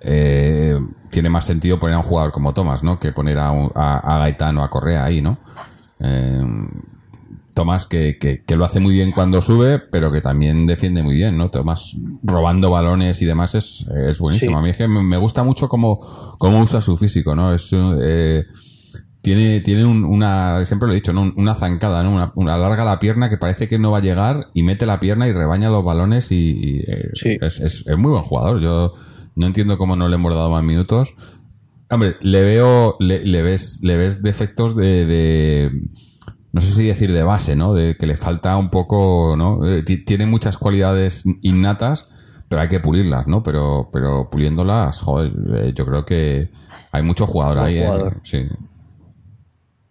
eh, tiene más sentido poner a un jugador como Tomás, ¿no? Que poner a, un- a, a Gaitán o a Correa ahí, ¿no? Eh, Tomás que, que, que lo hace muy bien cuando sube, pero que también defiende muy bien, ¿no? Tomás robando balones y demás es, es buenísimo. Sí. A mí es que me, me gusta mucho cómo, cómo usa su físico, ¿no? Es, eh, tiene, tiene un- una, siempre lo he dicho, ¿no? Una zancada, ¿no? Una, una larga la pierna que parece que no va a llegar y mete la pierna y rebaña los balones y, y, eh, Sí. es, es, es muy buen jugador. Yo no entiendo cómo no le hemos dado más minutos. Hombre, le veo, le, le ves, le ves defectos de, de, no sé si decir de base, ¿no? De que le falta un poco, ¿no? Eh, ti- tiene muchas cualidades innatas, pero hay que pulirlas, ¿no? Pero, pero puliéndolas, joder, eh, yo creo que hay mucho jugador Buen ahí, ¿eh? Sí.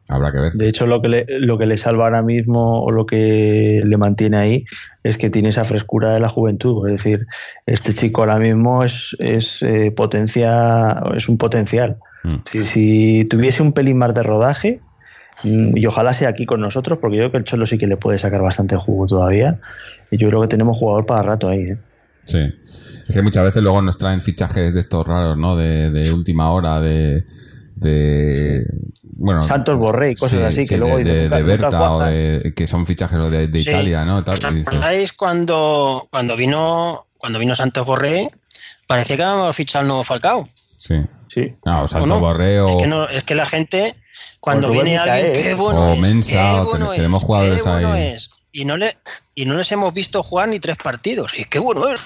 Habrá que ver. De hecho, lo que, le, lo que le salva ahora mismo o lo que le mantiene ahí es que tiene esa frescura de la juventud. Es decir, este chico ahora mismo es, es eh, potencia, es un potencial. Mm. Si, si tuviese un pelín más de rodaje, y ojalá sea aquí con nosotros, porque yo creo que el Cholo sí que le puede sacar bastante jugo todavía. Y yo creo que tenemos jugador para rato ahí. ¿eh? Sí. Es que muchas veces luego nos traen fichajes de estos raros, ¿no? De, de última hora, de. de bueno, Santos Borré y cosas así, que de- luego de, de, nunca Berta o de, que son fichajes de, de Sí. Italia, ¿no? Tal, ¿Os acordáis cuando, cuando vino cuando vino Santos Borré? Parecía que habíamos fichado al nuevo Falcao. sí. Sí. No, Santos no? Borré o, Es que, no, es que la gente, cuando Rubén viene alguien, qué bueno es, Mensa, qué bueno ten- tenemos es, jugadores qué bueno ahí. es. Y no, le, y no les hemos visto jugar ni tres partidos. Y qué bueno es.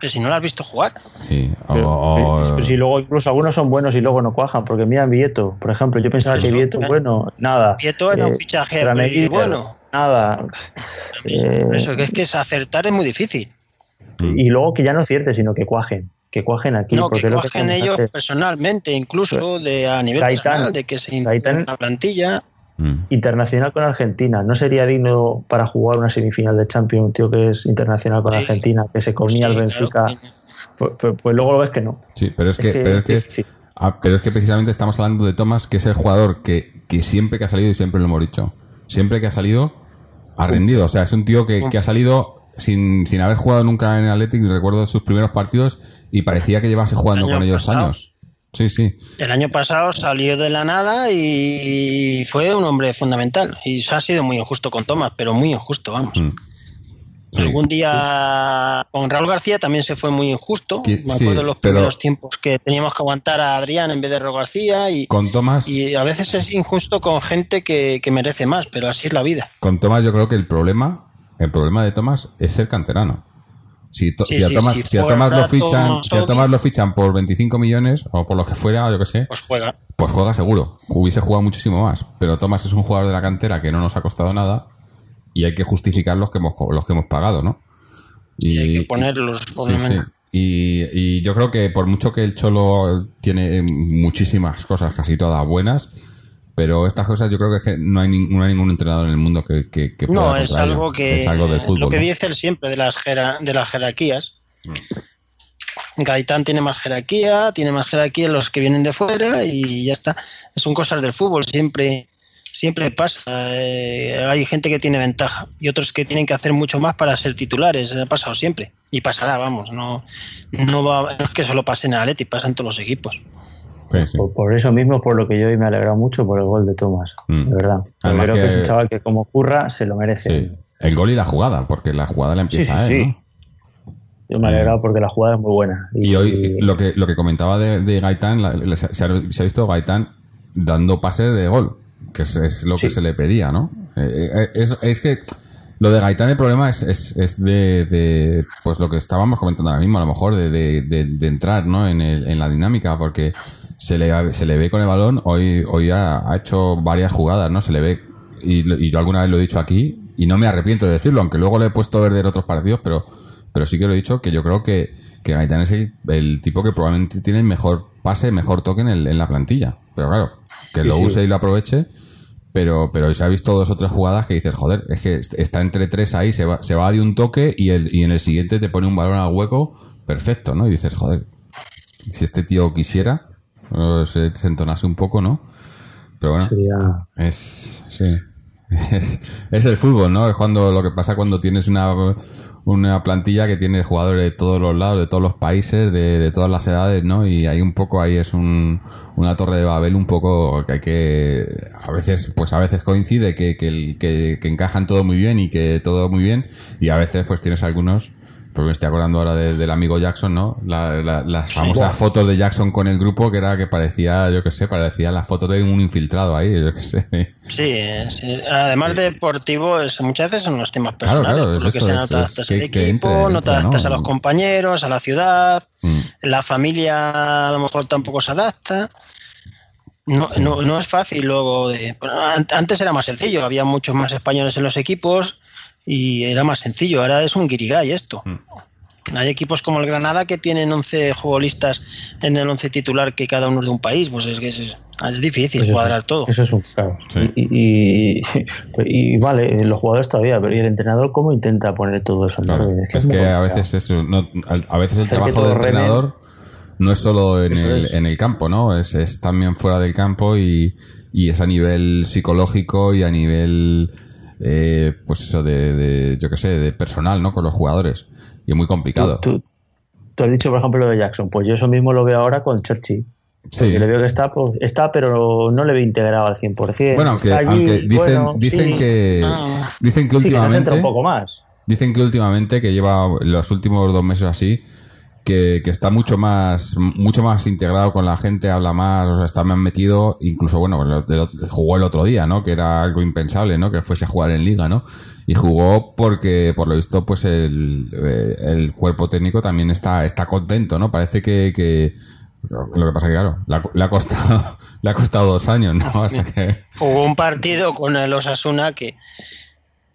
Pero si no lo has visto jugar. sí, Pero, si luego incluso algunos son buenos y luego no cuajan, porque mira Vieto, por ejemplo, yo pensaba que Eso, Vieto, claro. bueno, nada. Vieto era un Eh, fichaje muy bueno. Nada. Eh, eso que es que es acertar es muy difícil. y luego que ya no cierte, sino que cuajen, que cuajen aquí. no, porque que tenemos ellos personalmente, incluso de a nivel Gaitán- personal, de que se Gaitán- la plantilla. Mm. Internacional con Argentina. ¿No sería digno para jugar una semifinal de Champions un tío que es internacional con Sí. Argentina, que se comía Sí, al claro, Benfica? que- Pues, pues- pues luego lo ves que no. Sí, pero es que, pero es que, ah, pero es que precisamente estamos hablando de Thomas, que es el jugador que, que siempre que ha salido, y siempre lo hemos dicho, siempre que ha salido, ha rendido. O sea, es un tío que, que ha salido sin, sin haber jugado nunca en Athletic, recuerdo sus primeros partidos, y parecía que llevase jugando El con ellos pasado. años. Sí, sí. El año pasado salió de la nada y fue un hombre fundamental. Y se ha sido muy injusto con Tomás, pero muy injusto, vamos. Mm. Sí. Algún día con Raúl García también se fue muy injusto. Me sí, acuerdo de los pero- primeros tiempos que teníamos que aguantar a Adrián en vez de Raúl García y, Con Tomás, y a veces es injusto con gente que, que merece más, pero así es la vida. con Tomás yo creo que el problema, el problema de Tomás es ser canterano. Si, to- Sí, si a sí, Tomás, si si a Tomás lo Tomás fichan, si a Tomás lo fichan por 25 millones o por lo que fuera, yo que sé, Pues juega. pues juega seguro. Hubiese jugado muchísimo más. Pero Tomás es un jugador de la cantera que no nos ha costado nada y hay que justificar los que hemos, los que hemos pagado, ¿no? Y hay que ponerlos, por lo menos. Y, y yo creo que por mucho que el Cholo tiene muchísimas cosas, casi todas buenas, pero estas cosas yo creo que, es que no, hay no hay ningún entrenador en el mundo que, que, que pueda No, es algo que es algo del fútbol. lo que dice él siempre de las jera- de las jerarquías. Mm. Gaitán tiene más jerarquía, tiene más jerarquía los que vienen de fuera y ya está. Son cosas del fútbol, siempre siempre pasa. Eh, hay gente que tiene ventaja y otros que tienen que hacer mucho más para ser titulares. Ha pasado siempre y pasará, vamos. No, no, va, no es que solo pase en Atleti, pasa en todos los equipos. Sí, sí. Por, por eso mismo, por lo que yo hoy me he alegrado mucho por el gol de Tomás, Mm. de verdad. Porque Además creo que... que- es un chaval que como curra se lo merece. Sí. El gol y la jugada, porque la jugada la empieza sí, él, sí. ¿no? Yo me he alegrado porque la jugada es muy buena. Y hoy lo que, lo que comentaba de, de Gaitán, la- la- se, ha, se ha visto Gaitán dando pases de gol, que es, es lo que se le pedía, ¿no? Eh, eh, es, es que lo de Gaitán el problema es, es, es de, de, pues lo que estábamos comentando ahora mismo, a lo mejor, de, de, de- de entrar ¿no? en, el- en la dinámica, porque se le, se le ve con el balón, hoy, hoy ha, ha hecho varias jugadas, ¿no? Se le ve, y, lo- y yo alguna vez lo he dicho aquí, y no me arrepiento de decirlo, aunque luego le he puesto verde en otros partidos, pero, pero sí que lo he dicho, que yo creo que, que Gaitán es el, el tipo que probablemente tiene el mejor pase, mejor toque en, el- en la plantilla. Pero claro, que lo sí. use y lo aproveche. Pero, pero se ha visto dos o tres jugadas que dices, joder, es que est- está entre tres ahí, se va, se va de un toque y, el, y en el siguiente te pone un balón al hueco, perfecto, ¿no? Y dices, joder, si este tío quisiera, se, se entonase un poco, ¿no? Pero bueno, Sería... es, sí. Es, es el fútbol, ¿no? Es cuando lo que pasa cuando tienes una, una plantilla que tiene jugadores de todos los lados, de todos los países, de, de todas las edades, ¿no? Y hay un poco ahí es un, una torre de Babel un poco que hay que, a veces, pues a veces coincide que, que, el- que, que encajan todo muy bien y que todo muy bien, y a veces pues tienes algunos, porque me estoy acordando ahora de- del amigo Jackson, ¿no? La- la- las famosas fotos de Jackson con el grupo que era que parecía, yo qué sé, parecía la foto de un infiltrado ahí, yo qué sé. Sí, sí. además de deportivo, es- muchas veces son los temas Claro, personales, claro, por lo es que eso, se es- no te es adaptas que- equipo, entre, no te adaptas ¿no? a los compañeros, a la ciudad, Mm. la familia a lo mejor tampoco se adapta. No, no, no es fácil luego de... antes era más sencillo, había muchos más españoles en los equipos y era más sencillo, ahora es un guirigay esto. Mm. Hay equipos como el Granada que tienen 11 futbolistas en el 11 titular que cada uno es de un país, pues es que es, es difícil Pues eso- cuadrar todo. Eso es un claro. Sí. Y, y, y vale, los jugadores todavía, pero ¿y el entrenador cómo intenta poner todo eso en Claro, orden? es que a veces eso, no, al- a veces el Hacer trabajo del entrenador no es solo en el, en el campo, ¿no? Es, es también fuera del campo y, y es a nivel psicológico y a nivel, eh, pues eso, de, de, yo qué sé, de personal, ¿no? Con los jugadores. Y es muy complicado. Tú, tú has dicho, por ejemplo, lo de Jackson. Pues yo eso mismo lo veo ahora con Churchill. Sí. Porque le veo que está, pues, está, pero no le veo integrado al 100%. Bueno, aunque, Está allí, aunque dicen, bueno, dicen sí. que, Ah. dicen que Sí, que se centra últimamente, un poco más. Dicen que últimamente, que lleva los últimos dos meses así, que, está mucho más mucho más integrado con la gente, habla más, o sea, está más metido, incluso, bueno, jugó el otro día, ¿no? Que era algo impensable, ¿no? Que fuese a jugar en liga, ¿no? Y jugó porque, por lo visto, pues el, eh, el cuerpo técnico también está, está contento, ¿no? Parece que, que lo que pasa que, claro, le ha costado, le ha costado dos años, ¿no? Hasta que... Jugó un partido con el Osasuna que,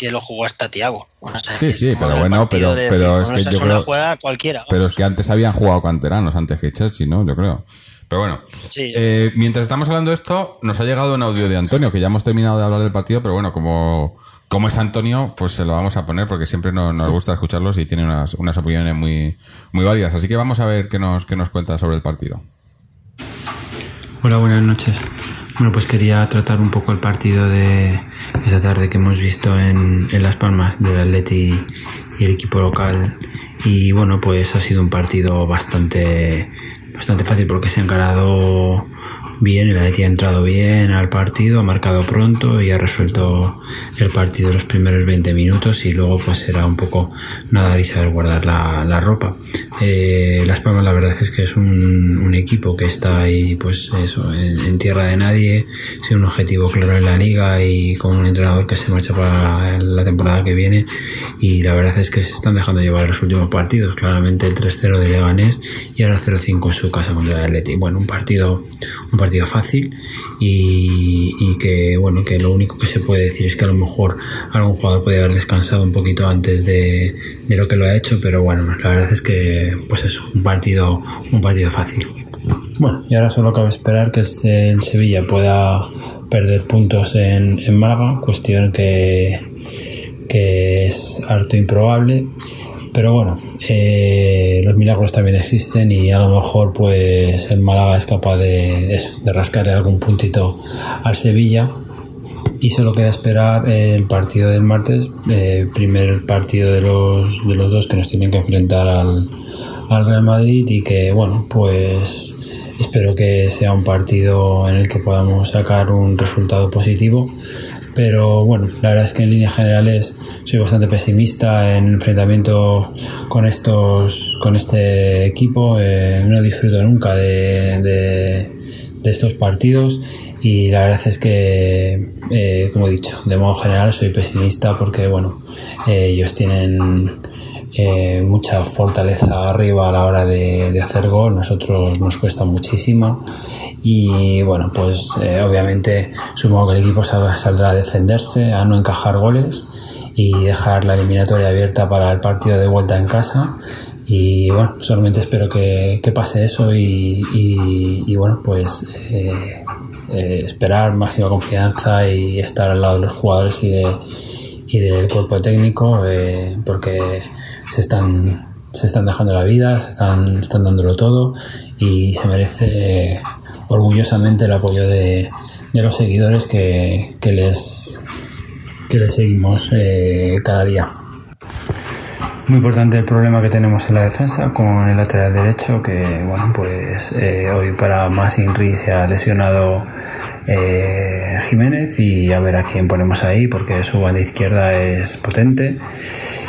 que lo jugó hasta Tiago. Sí, sí, pero bueno, pero- pero es que yo creo- juega cualquiera. Pero es que antes habían jugado canteranos antes que Chelsea, ¿no? Yo creo. Pero bueno, Sí. eh, mientras estamos hablando de esto, nos ha llegado un audio de Antonio, que ya hemos terminado de hablar del partido, pero bueno, como, como es Antonio, pues se lo vamos a poner porque siempre nos, nos gusta escucharlos y tiene unas, unas opiniones muy, muy válidas. Así que vamos a ver qué nos, qué nos cuenta sobre el partido. Hola, buenas noches. Bueno, pues quería tratar un poco el partido de esta tarde que hemos visto en, en Las Palmas del Atleti y el equipo local. Y bueno, pues ha sido un partido bastante, bastante fácil porque se ha encarado bien, el Atleti ha entrado bien al partido, ha marcado pronto y ha resuelto el partido en los primeros 20 minutos y luego pues será un poco nadar y saber guardar la, la ropa. Eh, Las Palmas la verdad es que es un, un equipo que está ahí pues eso, en, tierra de nadie, sin un objetivo claro en la liga y con un entrenador que se marcha para la, la temporada que viene y la verdad es que se están dejando llevar los últimos partidos, claramente el 3-0 de Leganés y ahora 0-5 en su casa contra el Atleti. Bueno, un partido un partido fácil y, que bueno, que lo único que se puede decir es que a lo mejor algún jugador puede haber descansado un poquito antes de, lo que lo ha hecho, pero bueno, la verdad es que pues eso, un partido un partido fácil. Bueno, y ahora solo cabe esperar que el Sevilla pueda perder puntos en, en Málaga, cuestión que, que es harto improbable. Pero bueno, eh, los milagros también existen y a lo mejor pues el Málaga es capaz de, eso, de rascarle algún puntito al Sevilla. Y solo queda esperar el partido del martes, eh, primer partido de los, de los dos que nos tienen que enfrentar al, al Real Madrid y que bueno, pues espero que sea un partido en el que podamos sacar un resultado positivo pero bueno, la verdad es que en líneas generales soy bastante pesimista en el enfrentamiento con estos con este equipo. Eh, no disfruto nunca de, de, estos partidos y la verdad es que eh, como he dicho de modo general soy pesimista porque bueno eh, ellos tienen eh, mucha fortaleza arriba a la hora de, de hacer gol. Nosotros nos cuesta muchísimo y bueno, pues eh, obviamente supongo que el equipo saldrá a defenderse, a no encajar goles y dejar la eliminatoria abierta para el partido de vuelta en casa. Y bueno, solamente espero que, que pase eso y, y, bueno, pues eh, eh, esperar máxima confianza y estar al lado de los jugadores y, de, y del cuerpo técnico eh, porque se están, se están dejando la vida, se están, están dándolo todo y se merece orgullosamente el apoyo de, los seguidores que, que, les, que les seguimos eh, cada día. Muy importante el problema que tenemos en la defensa con el lateral derecho, que bueno, pues eh, hoy para más Inri se ha lesionado eh, Jiménez y a ver a quién ponemos ahí, porque su banda izquierda es potente.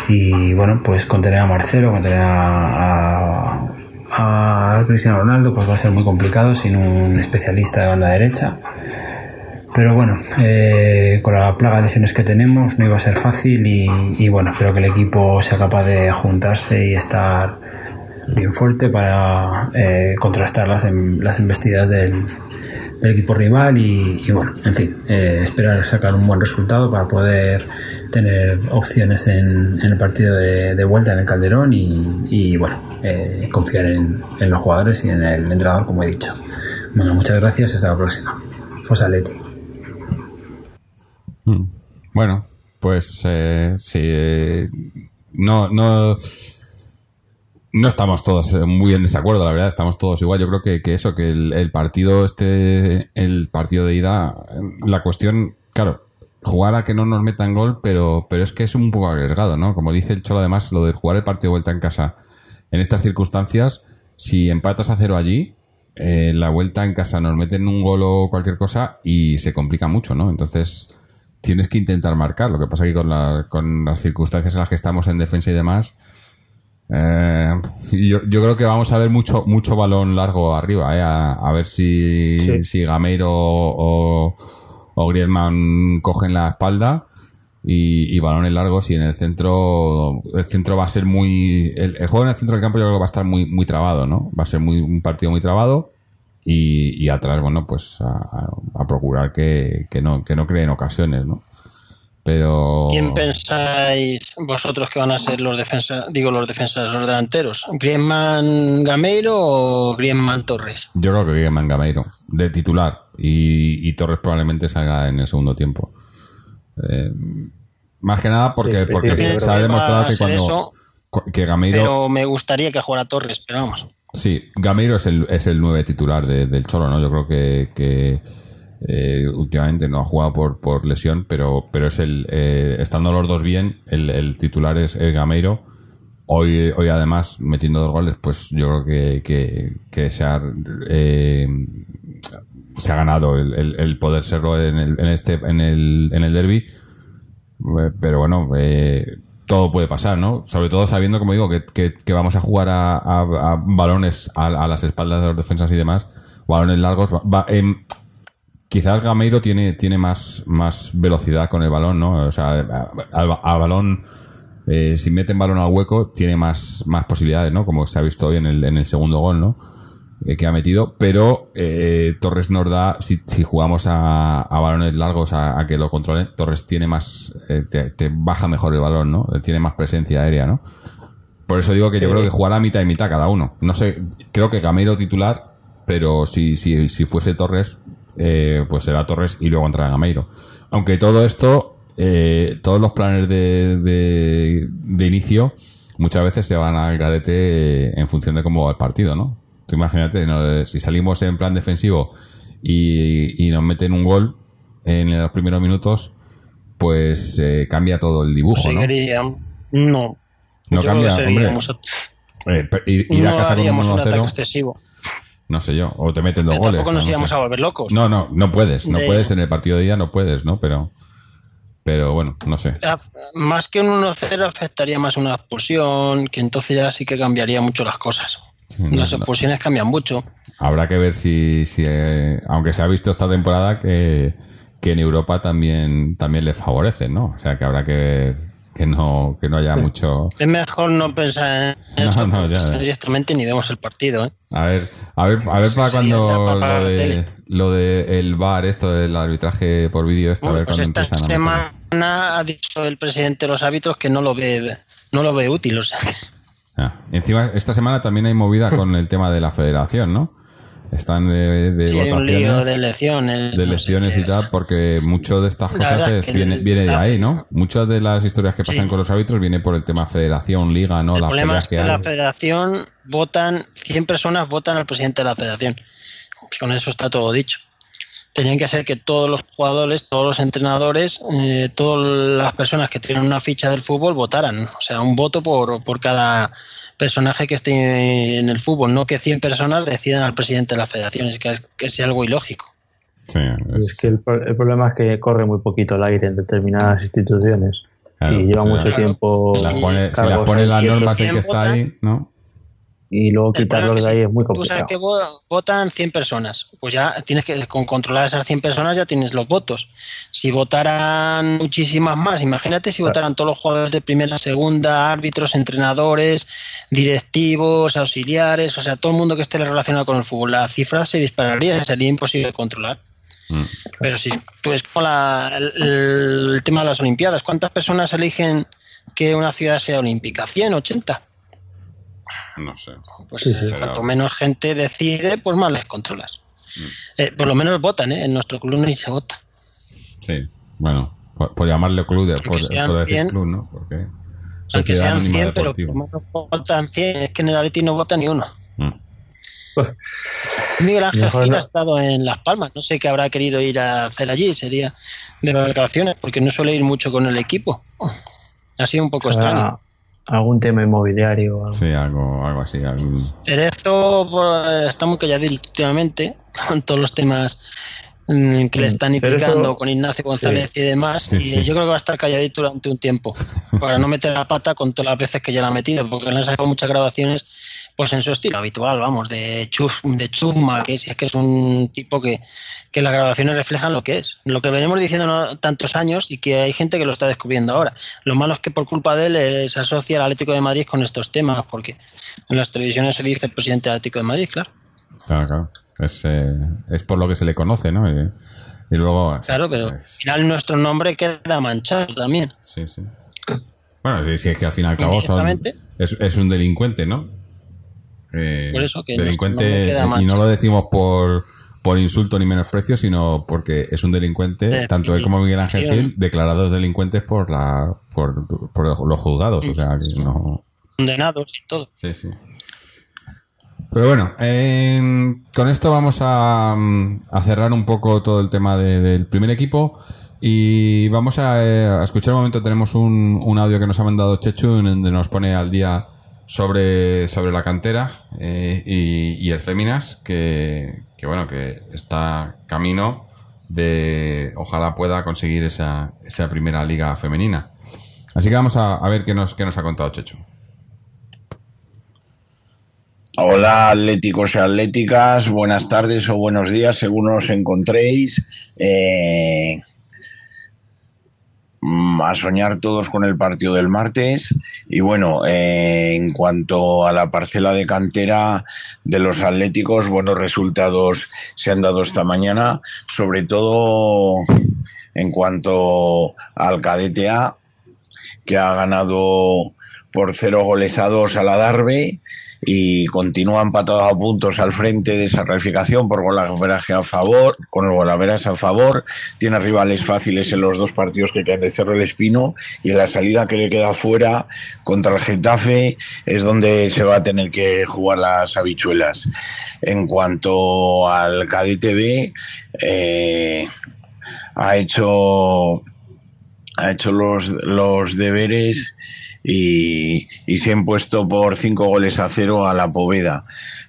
Y bueno, pues contener a Marcelo, contener a a Cristiano Ronaldo pues va a ser muy complicado sin un especialista de banda derecha. Pero bueno, eh, con la plaga de lesiones que tenemos no iba a ser fácil y, bueno, espero que el equipo sea capaz de juntarse y estar bien fuerte para eh, contrastar las, las embestidas del, del, equipo rival y, bueno, en fin, eh, esperar sacar un buen resultado para poder tener opciones en, el partido de, vuelta en el Calderón y, bueno, eh, confiar en, los jugadores y en el entrenador, como he dicho. Bueno, muchas gracias, hasta la próxima. Fosaleti. Hmm. Bueno, pues eh, sí, no, no, no estamos todos muy en desacuerdo, la verdad, estamos todos igual. Yo creo que, que eso, que el, el, partido este, el partido de ida, la cuestión, claro, jugar a que no nos metan gol, pero, pero es que es un poco arriesgado, ¿no? Como dice el Cholo, además, lo de jugar el partido de vuelta en casa en estas circunstancias, si empatas a cero allí, eh, la vuelta en casa nos meten un gol o cualquier cosa y se complica mucho, ¿no? Entonces tienes que intentar marcar. Lo que pasa que con, la, con las circunstancias en las que estamos en defensa y demás, eh, yo, yo, creo que vamos a ver mucho mucho balón largo arriba, ¿eh? a, a ver si, sí. si Gameiro o, o Griezmann cogen la espalda y, y, balones largos y en el centro el centro va a ser muy el, el, juego en el centro del campo yo creo que va a estar muy muy trabado no va a ser muy un partido muy trabado y, y atrás bueno pues a, a, a procurar que, que, no que no creen ocasiones no pero quién pensáis vosotros que van a ser los defensas digo los defensas los delanteros Griezmann Gameiro o Griezmann Torres yo creo que Griezmann Gameiro de titular y, y Torres probablemente salga en el segundo tiempo. Eh, más que nada porque, sí, porque se, se ha demostrado que cuando eso, que Gameiro pero me gustaría que jugara Torres pero vamos. Sí Gameiro es el, es el 9 titular de, del Cholo no yo creo que, que eh, últimamente no ha jugado por, por lesión pero pero es el eh, estando los dos bien el, el titular es el Gameiro hoy hoy además metiendo dos goles pues yo creo que que, se ha eh, se ha ganado el, el- el poder serlo en el, en este, en el, en el derby. Eh, Pero bueno, todo puede pasar, ¿no? Sobre todo sabiendo, como digo, que, que- vamos a jugar a, a- balones a, a las espaldas de los defensas y demás, balones largos. Va, va- em, quizás Gameiro tiene, tiene más, más velocidad con el balón, ¿no? O sea, a, a- a balón, eh, si meten balón al hueco, tiene más, más posibilidades, ¿no? Como se ha visto hoy en el, en el segundo gol, ¿no? Eh, que ha metido, pero eh, Torres nos da, si, si jugamos a, a balones largos a, a que lo controlen, Torres tiene más, eh, te, te baja mejor el balón, ¿no? Tiene más presencia aérea, ¿no? Por eso digo que yo creo que jugará mitad y mitad cada uno. No sé, creo que Gameiro titular, pero si, si, si fuese Torres, eh, pues será Torres y luego entrará Gameiro. Aunque todo esto, eh, todos los planes de, de, de inicio, muchas veces se van al garete eh, en función de cómo va el partido, ¿no? Tú imagínate, ¿no? si salimos en plan defensivo y, y nos meten un gol en los primeros minutos, pues eh, cambia todo el dibujo, ¿no? No. No Yo cambia, Eh, ir, a casa con un haríamos un ataque 1-0, excesivo. No sé yo, o te meten dos Pero goles. tampoco nos no íbamos sé. a volver locos. No, no, no puedes, no De- puedes en el partido de día, no puedes, ¿no? Pero, pero bueno, no sé. Más que un 1-0 afectaría más una expulsión, que entonces ya sí que cambiaría mucho las cosas. no, Las no. expulsiones cambian mucho. Habrá que ver si, si eh, aunque se ha visto esta temporada que, que en Europa también, también le favorecen, ¿no? O sea que habrá que ver que no, que no haya mucho. Es mejor no pensar en No, eso no, ya, porque ya. directamente ni vemos el partido. ¿eh? A ver, a ver, a ver para cuando lo de lo de el VAR, esto del arbitraje por vídeo, esto, a ver Pues cuándo esta empiezan a meterlo. semana ha dicho el presidente de los árbitros que no lo ve, no lo ve útil. O sea, Ah, encima, esta semana también hay movida con el tema de la federación, ¿no? Están de, de sí, hay un lío votaciones, de elecciones. de no sé elecciones y tal, porque mucho de estas cosas es- viene, viene de ahí, ¿no? Muchas de las historias que pasan Sí. con los árbitros viene por el tema federación, liga, ¿no? El Las problema es que que hay. la federación votan, 100 personas votan al presidente de la federación. Y con eso está todo dicho. Tenían que ser que todos los jugadores, todos los entrenadores, eh, todas las personas que tienen una ficha del fútbol votaran. O sea, un voto por, por cada personaje que esté en el fútbol, no que 100 personas decidan al presidente de la federación. Es que es, que es algo ilógico. Sí, es- Es que el, pro- el problema es que corre muy poquito el aire en determinadas instituciones Claro, y lleva sí, mucho claro. tiempo. las Sí, pone- si las ponen las el normas en que está ahí, ¿no? Y luego es de ahí si es muy Tú sabes complicado. que vo- votan 100 personas. Pues ya tienes que, con controlar esas 100 personas ya tienes los votos. Si votaran muchísimas más, imagínate si votaran todos los jugadores de primera, segunda, árbitros, entrenadores, directivos, auxiliares, o sea, todo el mundo que esté relacionado con el fútbol. La cifra se dispararía, sería imposible controlar. Mm. Pero si tú es como la- el, el tema de las Olimpiadas, ¿cuántas personas eligen que una ciudad sea olímpica? ¿100, 80? No sé. Pues Sí, eh, sí. cuanto menos gente decide, pues más les controlas. Eh, por lo menos votan, ¿eh? En nuestro club no se vota. Sí, bueno, por, por llamarle club, de, por, sean por decir 100, club, ¿no? Porque Aunque sean Anónima 100, pero lo menos votan 100. Es que en el Atleti no vota ni uno. Mm. Miguel Ángel Mejor Gil no. ha estado en Las Palmas. No sé qué habrá querido ir a hacer allí. Sería de vacaciones, porque no suele ir mucho con el equipo. Ha sido un poco extraño. Algún tema inmobiliario. o algo. Sí, algo, algo así. algún- Cerezo pues, está muy calladito últimamente con todos los temas mm, que le están Cerezo- implicando con Ignacio González y demás. Sí, y sí. yo creo que va a estar calladito durante un tiempo para no meter la pata con todas las veces que ya la ha metido, porque le han sacado muchas grabaciones pues en su estilo habitual, vamos, de chuf, de chusma, que es, es que es un tipo que, que las grabaciones reflejan lo que es. Lo que venimos diciendo no- tantos años y que hay gente que lo está descubriendo ahora. Lo malo es que por culpa de él eh, se asocia el Atlético de Madrid con estos temas, porque en las televisiones se dice el presidente del Atlético de Madrid, claro. Claro, claro. Es, eh, es por lo que se le conoce, ¿no? Y, y luego. Claro, pero al pues, final nuestro nombre queda manchado también. Sí, sí. Bueno, sí, sí, es que al fin y al cabo son, es, es un delincuente, ¿no? Eh, Por eso que delincuente, queda y no lo decimos por, por insulto ni menosprecio, sino porque es un delincuente, De tanto él como Miguel Ángel. Gil, declarados delincuentes por la por, por los juzgados, o sea que no. Condenados y todo. Sí, sí. Pero bueno, eh, con esto vamos a, a cerrar un poco todo el tema de- del primer equipo y vamos a, eh, a escuchar un momento. Tenemos un, un audio que nos ha mandado Chechu en donde nos pone al día sobre, sobre la cantera eh, y, el Féminas, que, que bueno, que está camino de ojalá pueda conseguir esa, esa primera liga femenina. Así que vamos a, a ver qué nos, qué nos ha contado Checho. Hola atléticos y atléticas, buenas tardes o buenos días según os encontréis. Eh, a soñar todos con el partido del martes. Y bueno, eh, en cuanto a la parcela de cantera de los atléticos, buenos resultados se han dado esta mañana, sobre todo en cuanto al cadete A, que ha ganado por cero goles a dos a la Darbe y continúa empatado a puntos al frente de esa clasificación por golaveraje a favor, con el golaveraje a favor, tiene rivales fáciles en los dos partidos que quedan de Cerro el Espino y la salida que le queda fuera contra el Getafe es donde se va a tener que jugar las habichuelas. En cuanto al B, eh, ha hecho ha hecho los, los deberes y, y, se ha impuesto por cinco goles a cero a la Poveda.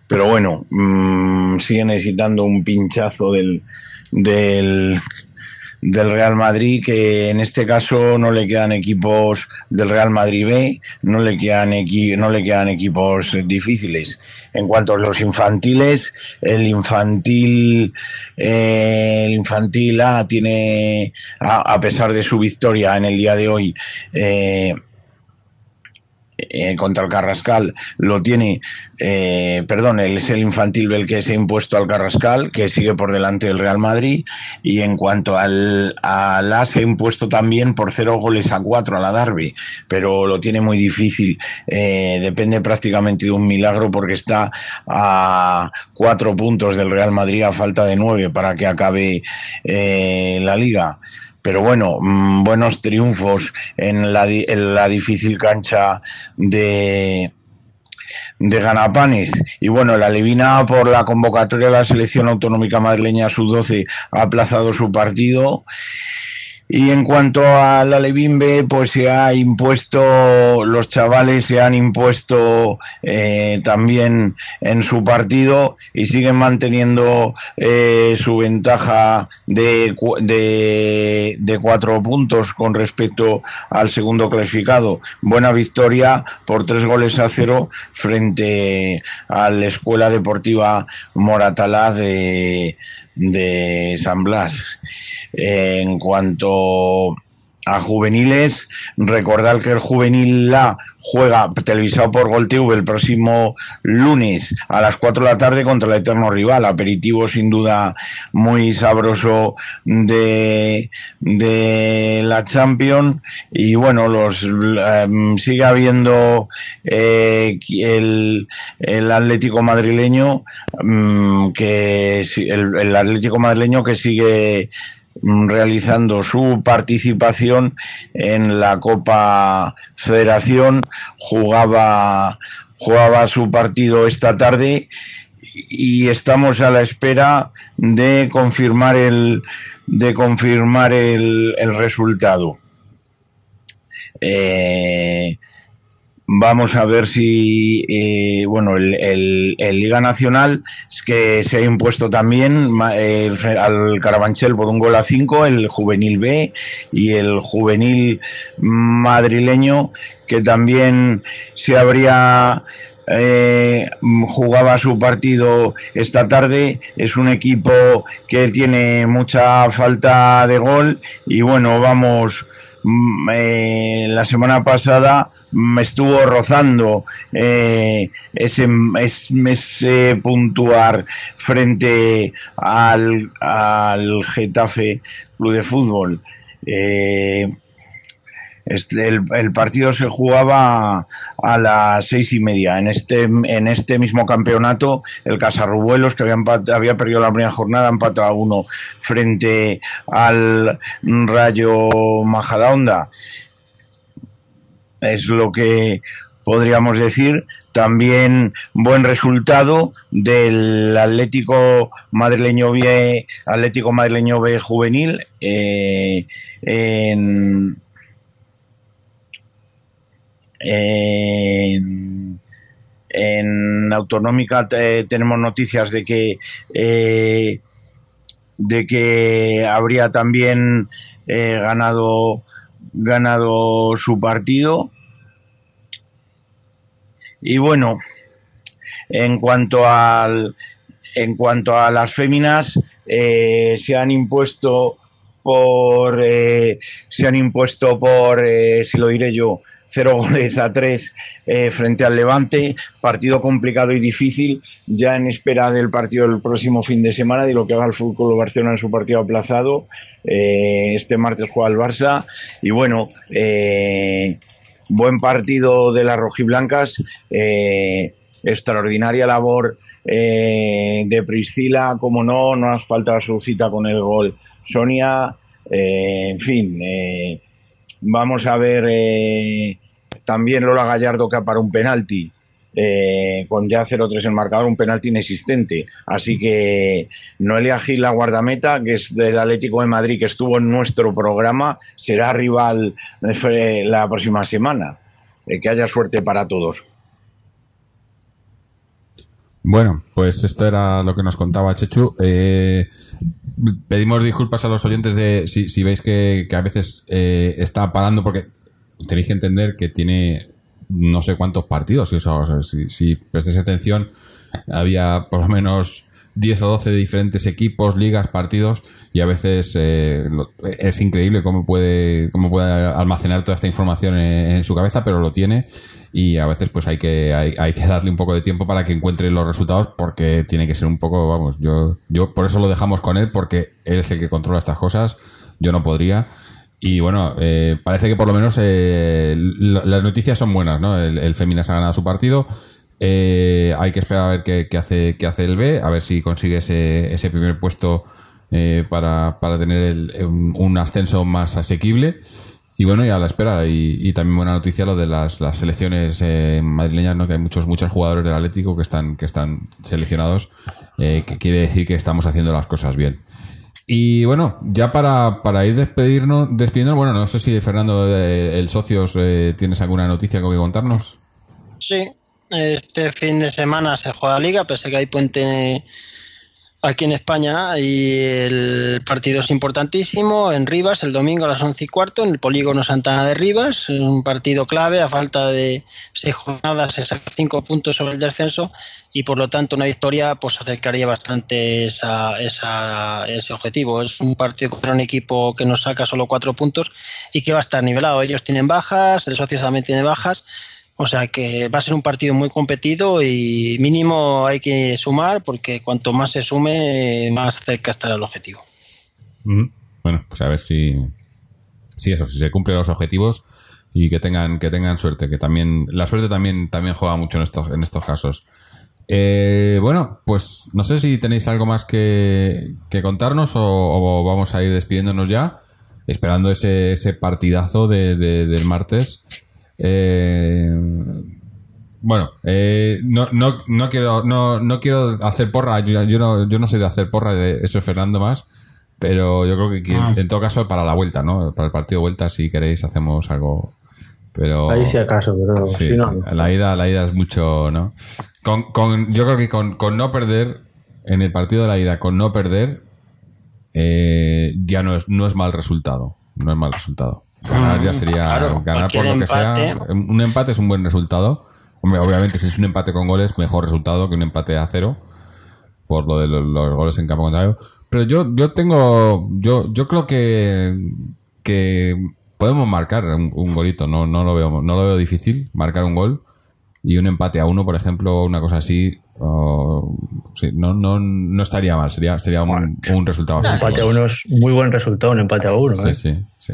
Pero bueno, mmm, sigue necesitando un pinchazo del, del, del Real Madrid, que en este caso no le quedan equipos del Real Madrid B, no le quedan, equi no le quedan equipos difíciles. En cuanto a los infantiles, el infantil, eh, el infantil A tiene, a, a, pesar de su victoria en el día de hoy, eh, eh, contra el Carrascal lo tiene, eh, perdón, es el infantil Bel que se ha impuesto al Carrascal, que sigue por delante del Real Madrid, y en cuanto al, al A se ha impuesto también por cero goles a cuatro a la Derby, pero lo tiene muy difícil, eh, depende prácticamente de un milagro porque está a cuatro puntos del Real Madrid a falta de nueve para que acabe eh, la liga pero bueno, mmm, buenos triunfos en la, en la difícil cancha de, de Ganapanes. Y bueno, la Levina por la convocatoria de la selección autonómica madrileña sub-12 ha aplazado su partido. Y en cuanto a la Levimbe, pues se ha impuesto, los chavales se han impuesto eh, también en su partido y siguen manteniendo eh, su ventaja de, de, de, cuatro puntos con respecto al segundo clasificado. Buena victoria por tres goles a cero frente a la Escuela Deportiva Moratalá de, de San Blas. En cuanto a juveniles, recordar que el juvenil La juega televisado por Gol TV el próximo lunes a las 4 de la tarde contra el eterno rival. Aperitivo sin duda muy sabroso de, de la Champions. Y bueno, los eh, sigue habiendo eh, el, el, Atlético madrileño que el Atlético madrileño que sigue realizando su participación en la Copa Federación, jugaba, jugaba su partido esta tarde y estamos a la espera de confirmar el, de confirmar el, el resultado. Eh, Vamos a ver si, eh, bueno, el, el, Liga Nacional es que se ha impuesto también eh, al Carabanchel por un gol a 5, el Juvenil B y el Juvenil madrileño, que también se habría eh, jugaba su partido esta tarde. Es un equipo que tiene mucha falta de gol y bueno, vamos, eh, la semana pasada me estuvo rozando eh, ese, ese, puntuar frente al, al Getafe Club de Fútbol. Eh, el, partido se jugaba a las seis y media. En este, en este mismo campeonato, el Casarrubuelos, que había, perdido la primera jornada, empatado a uno frente al Rayo Majadahonda es lo que podríamos decir. También buen resultado del Atlético Madrileño B, Atlético Madrileño B juvenil eh, en, en, Autonómica eh, tenemos noticias de que eh, de que habría también eh, ganado ganado su partido. Y bueno en cuanto al en cuanto a las féminas se han impuesto por se han impuesto por si lo diré yo cero goles a tres eh, frente al Levante. Partido complicado y difícil ya en espera del partido del próximo fin de semana de lo que haga el Fútbol Barcelona en su partido aplazado. Eh, este martes juega el Barça. Y bueno eh, buen partido de las rojiblancas. Extraordinaria labor de Priscila, como no, no nos falta su cita con el gol. Sonia, en fin, vamos a ver eh, también Lola Gallardo que para un penalti. eh, con ya 0-3 el marcador, un penalti inexistente. Así que Noelia Gil, la guardameta, que es del Atlético de Madrid, que estuvo en nuestro programa, será rival Fe- la próxima semana. Eh, que haya suerte para todos. Bueno, pues esto era lo que nos contaba Chechu. Eh, pedimos disculpas a los oyentes de si, si veis que, a veces eh, está parando porque tenéis que entender que tiene no sé cuántos partidos. o sea, si, si prestéis atención, había por lo menos 10 o 12 diferentes equipos, ligas, partidos y a veces eh, es increíble cómo puede, cómo puede almacenar toda esta información en su cabeza, pero lo tiene y a veces pues hay que, hay, hay que darle un poco de tiempo para que encuentre los resultados porque tiene que ser un poco, vamos, yo, yo por eso lo dejamos con él porque él es el que controla estas cosas, yo no podría. Y bueno, eh, parece que por lo menos eh, las noticias son buenas, ¿no? El, el Féminas ha ganado su partido. Eh, hay que esperar a ver qué, qué hace, qué hace el B, a ver si consigue ese, ese primer puesto eh, para, para tener el- un, un ascenso más asequible. Y bueno, y a la espera. Y, y también buena noticia lo de las, las selecciones eh, madrileñas, ¿no? Que hay muchos, muchos jugadores del Atlético que están, que están seleccionados, eh, que quiere decir que estamos haciendo las cosas bien. Y bueno, ya para, para ir despedirnos, despidiendo, bueno, no sé si Fernando, eh, el socios, eh, tienes alguna noticia que contarnos. Sí, este fin de semana se juega Liga, pese que hay puente aquí en España y el partido es importantísimo en Rivas el domingo a las 11 y cuarto en el polígono Santana de Rivas, un partido clave a falta de seis jornadas saca cinco puntos sobre el descenso y por lo tanto una victoria pues acercaría bastante esa, esa- ese objetivo. Es un partido contra un equipo que nos saca solo cuatro puntos y que va a estar nivelado. Ellos tienen bajas, el socio también tiene bajas. O sea que va a ser un partido muy competido y mínimo hay que sumar porque cuanto más se sume, más cerca estará el objetivo. Bueno, pues a ver si, si eso, si se cumplen los objetivos y que tengan, que tengan suerte, que también, la suerte también, también juega mucho en estos, en estos casos. Eh, bueno, pues no sé si tenéis algo más que, que contarnos o, o vamos a ir despidiéndonos ya, esperando ese, ese partidazo de- del martes. Eh, bueno, eh, no, no, no quiero, no, no quiero hacer porra, yo, yo no, yo no soy de hacer porra, de- eso es Fernando más, pero yo creo que, que en todo caso para la vuelta, ¿no? Para el partido de vuelta, si queréis, hacemos algo. Pero Ahí si acaso, pero Sí, si no. sí. La ida, la ida es mucho, ¿no? Con, con, yo creo que con, con no perder, en el partido de la ida, con no perder, eh, ya no es, no es mal resultado. No es mal resultado. Ganar ya sería, Claro, ganar por lo que sea. Un empate es un buen resultado. Hombre, obviamente si es un empate con goles, mejor resultado que un empate a cero. Por lo de los, los goles en campo contrario. Pero yo, yo tengo, yo, yo creo que, que podemos marcar un, un golito. No, no lo veo, no lo veo difícil, marcar un gol y un empate a uno, por ejemplo, una cosa así, sí, no, no, no estaría mal, sería, sería un, un resultado Un empate a uno es muy buen resultado, un empate a uno. Sí, ¿eh? sí, sí.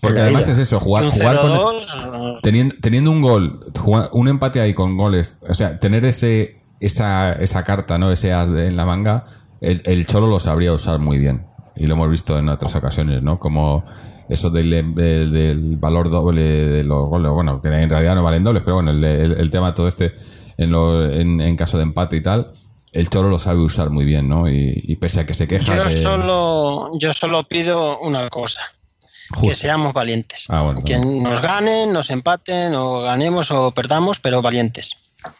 Porque además es eso, jugar, jugar con, 0-2, teniendo, teniendo un gol, jugar- un empate ahí con goles, o sea, tener ese, esa, esa carta, ¿no? Ese as de- en la manga, el, el Cholo lo sabría usar muy bien. Y lo hemos visto en otras ocasiones, ¿no? Como eso del, del, del valor doble de los goles, bueno, que en realidad no valen dobles, pero bueno, el, el, el tema todo este, en, lo, en, en caso de empate y tal, el Cholo lo sabe usar muy bien, ¿no? Y, y pese a que se queja Yo de... solo, yo solo pido una cosa, que seamos valientes. Ah, bueno, que nos ganen, nos empaten, o ganemos o perdamos, pero valientes.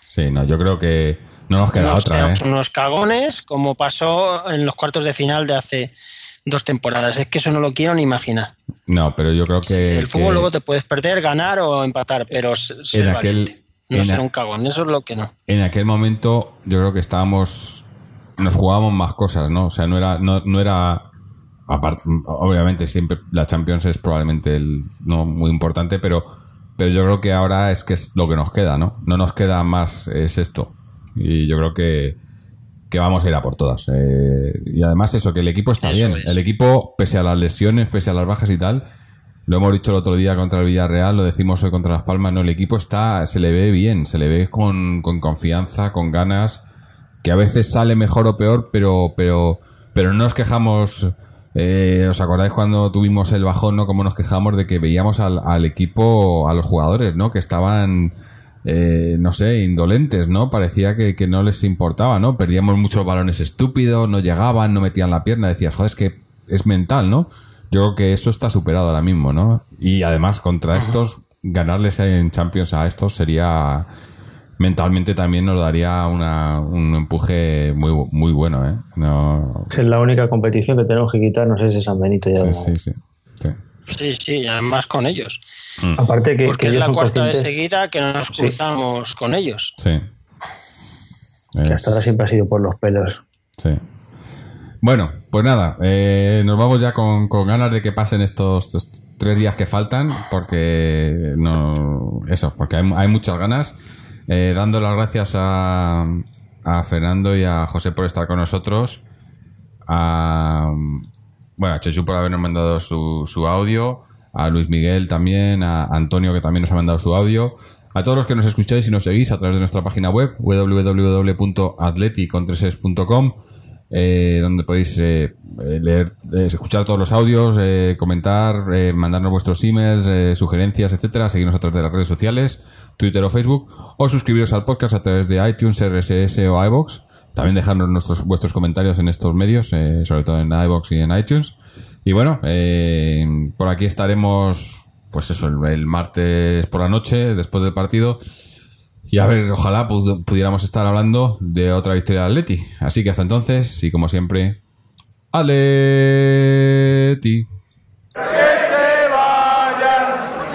Sí, no, yo creo que no nos queda Unos- otra, ¿eh? Unos cagones, como pasó en los cuartos de final de hace dos temporadas. Es que eso no lo quiero ni imaginar. No, pero yo creo que... el fútbol que luego te puedes perder, ganar o empatar, pero ser en aquel- valiente. No en ser a- un cagón, eso es lo que no. en aquel momento yo creo que estábamos... Nos jugábamos más cosas, ¿no? O sea, no era... No, no era aparte, obviamente siempre la Champions es probablemente el, no muy importante, pero, pero yo creo que ahora es que es lo que nos queda, ¿no? No nos queda más, es esto. Y yo creo que, que vamos a ir a por todas. Eh, y además eso, que el equipo está Eso bien. es. El equipo, pese a las lesiones, pese a las bajas y tal, lo hemos dicho el otro día contra el Villarreal, lo decimos hoy contra Las Palmas, no, el equipo está, se le ve bien, se le ve con, con confianza, con ganas, que a veces sale mejor o peor, pero, pero, pero no nos quejamos. Eh, ¿Os acordáis cuando tuvimos el bajón, no? Como nos quejamos de que veíamos al, al equipo, a los jugadores, ¿no? Que estaban, eh, no sé, indolentes, ¿no? Parecía que, que no les importaba, ¿no? Perdíamos muchos balones estúpidos, no llegaban, no metían la pierna, decías, joder, es que es mental, ¿no? Yo creo que eso está superado ahora mismo, ¿no? Y además, contra estos, ganarles en Champions a estos sería mentalmente también nos daría una, un empuje muy, muy bueno, ¿eh? No, Es la única competición que tenemos que quitarnos es de San Benito ya. de sí, sí, sí, sí. Sí, además con ellos. Aparte que, Porque que es la cuarta vez conscientes seguida que nos Sí. cruzamos con ellos. Sí. que hasta ahora siempre ha sido por los pelos. Sí. Bueno, pues nada, eh, nos vamos ya con, con ganas de que pasen estos, estos tres días que faltan, porque no, eso, porque hay, hay muchas ganas. Eh, dando las gracias a, a Fernando y a José por estar con nosotros. A, bueno, a Chechu por habernos mandado su, su audio, a Luis Miguel también, a Antonio que también nos ha mandado su audio, a todos los que nos escucháis y nos seguís a través de nuestra página web www.atleticontreses.com eh, donde podéis eh, eh, leer, eh, escuchar todos los audios, eh, comentar, mandarnos vuestros emails, sugerencias, etcétera, seguirnos a través de las redes sociales, Twitter o Facebook, o suscribiros al podcast a través de iTunes, RSS o iBox. También dejarnos nuestros, vuestros comentarios en estos medios, eh, sobre todo en iBox y en iTunes. Y bueno, eh, por aquí estaremos, pues eso, el, el martes por la noche, después del partido. Y a ver, ojalá pud- pudiéramos estar hablando de otra victoria de Atleti. Así que hasta entonces, y como siempre, Atleti. Que se vayan,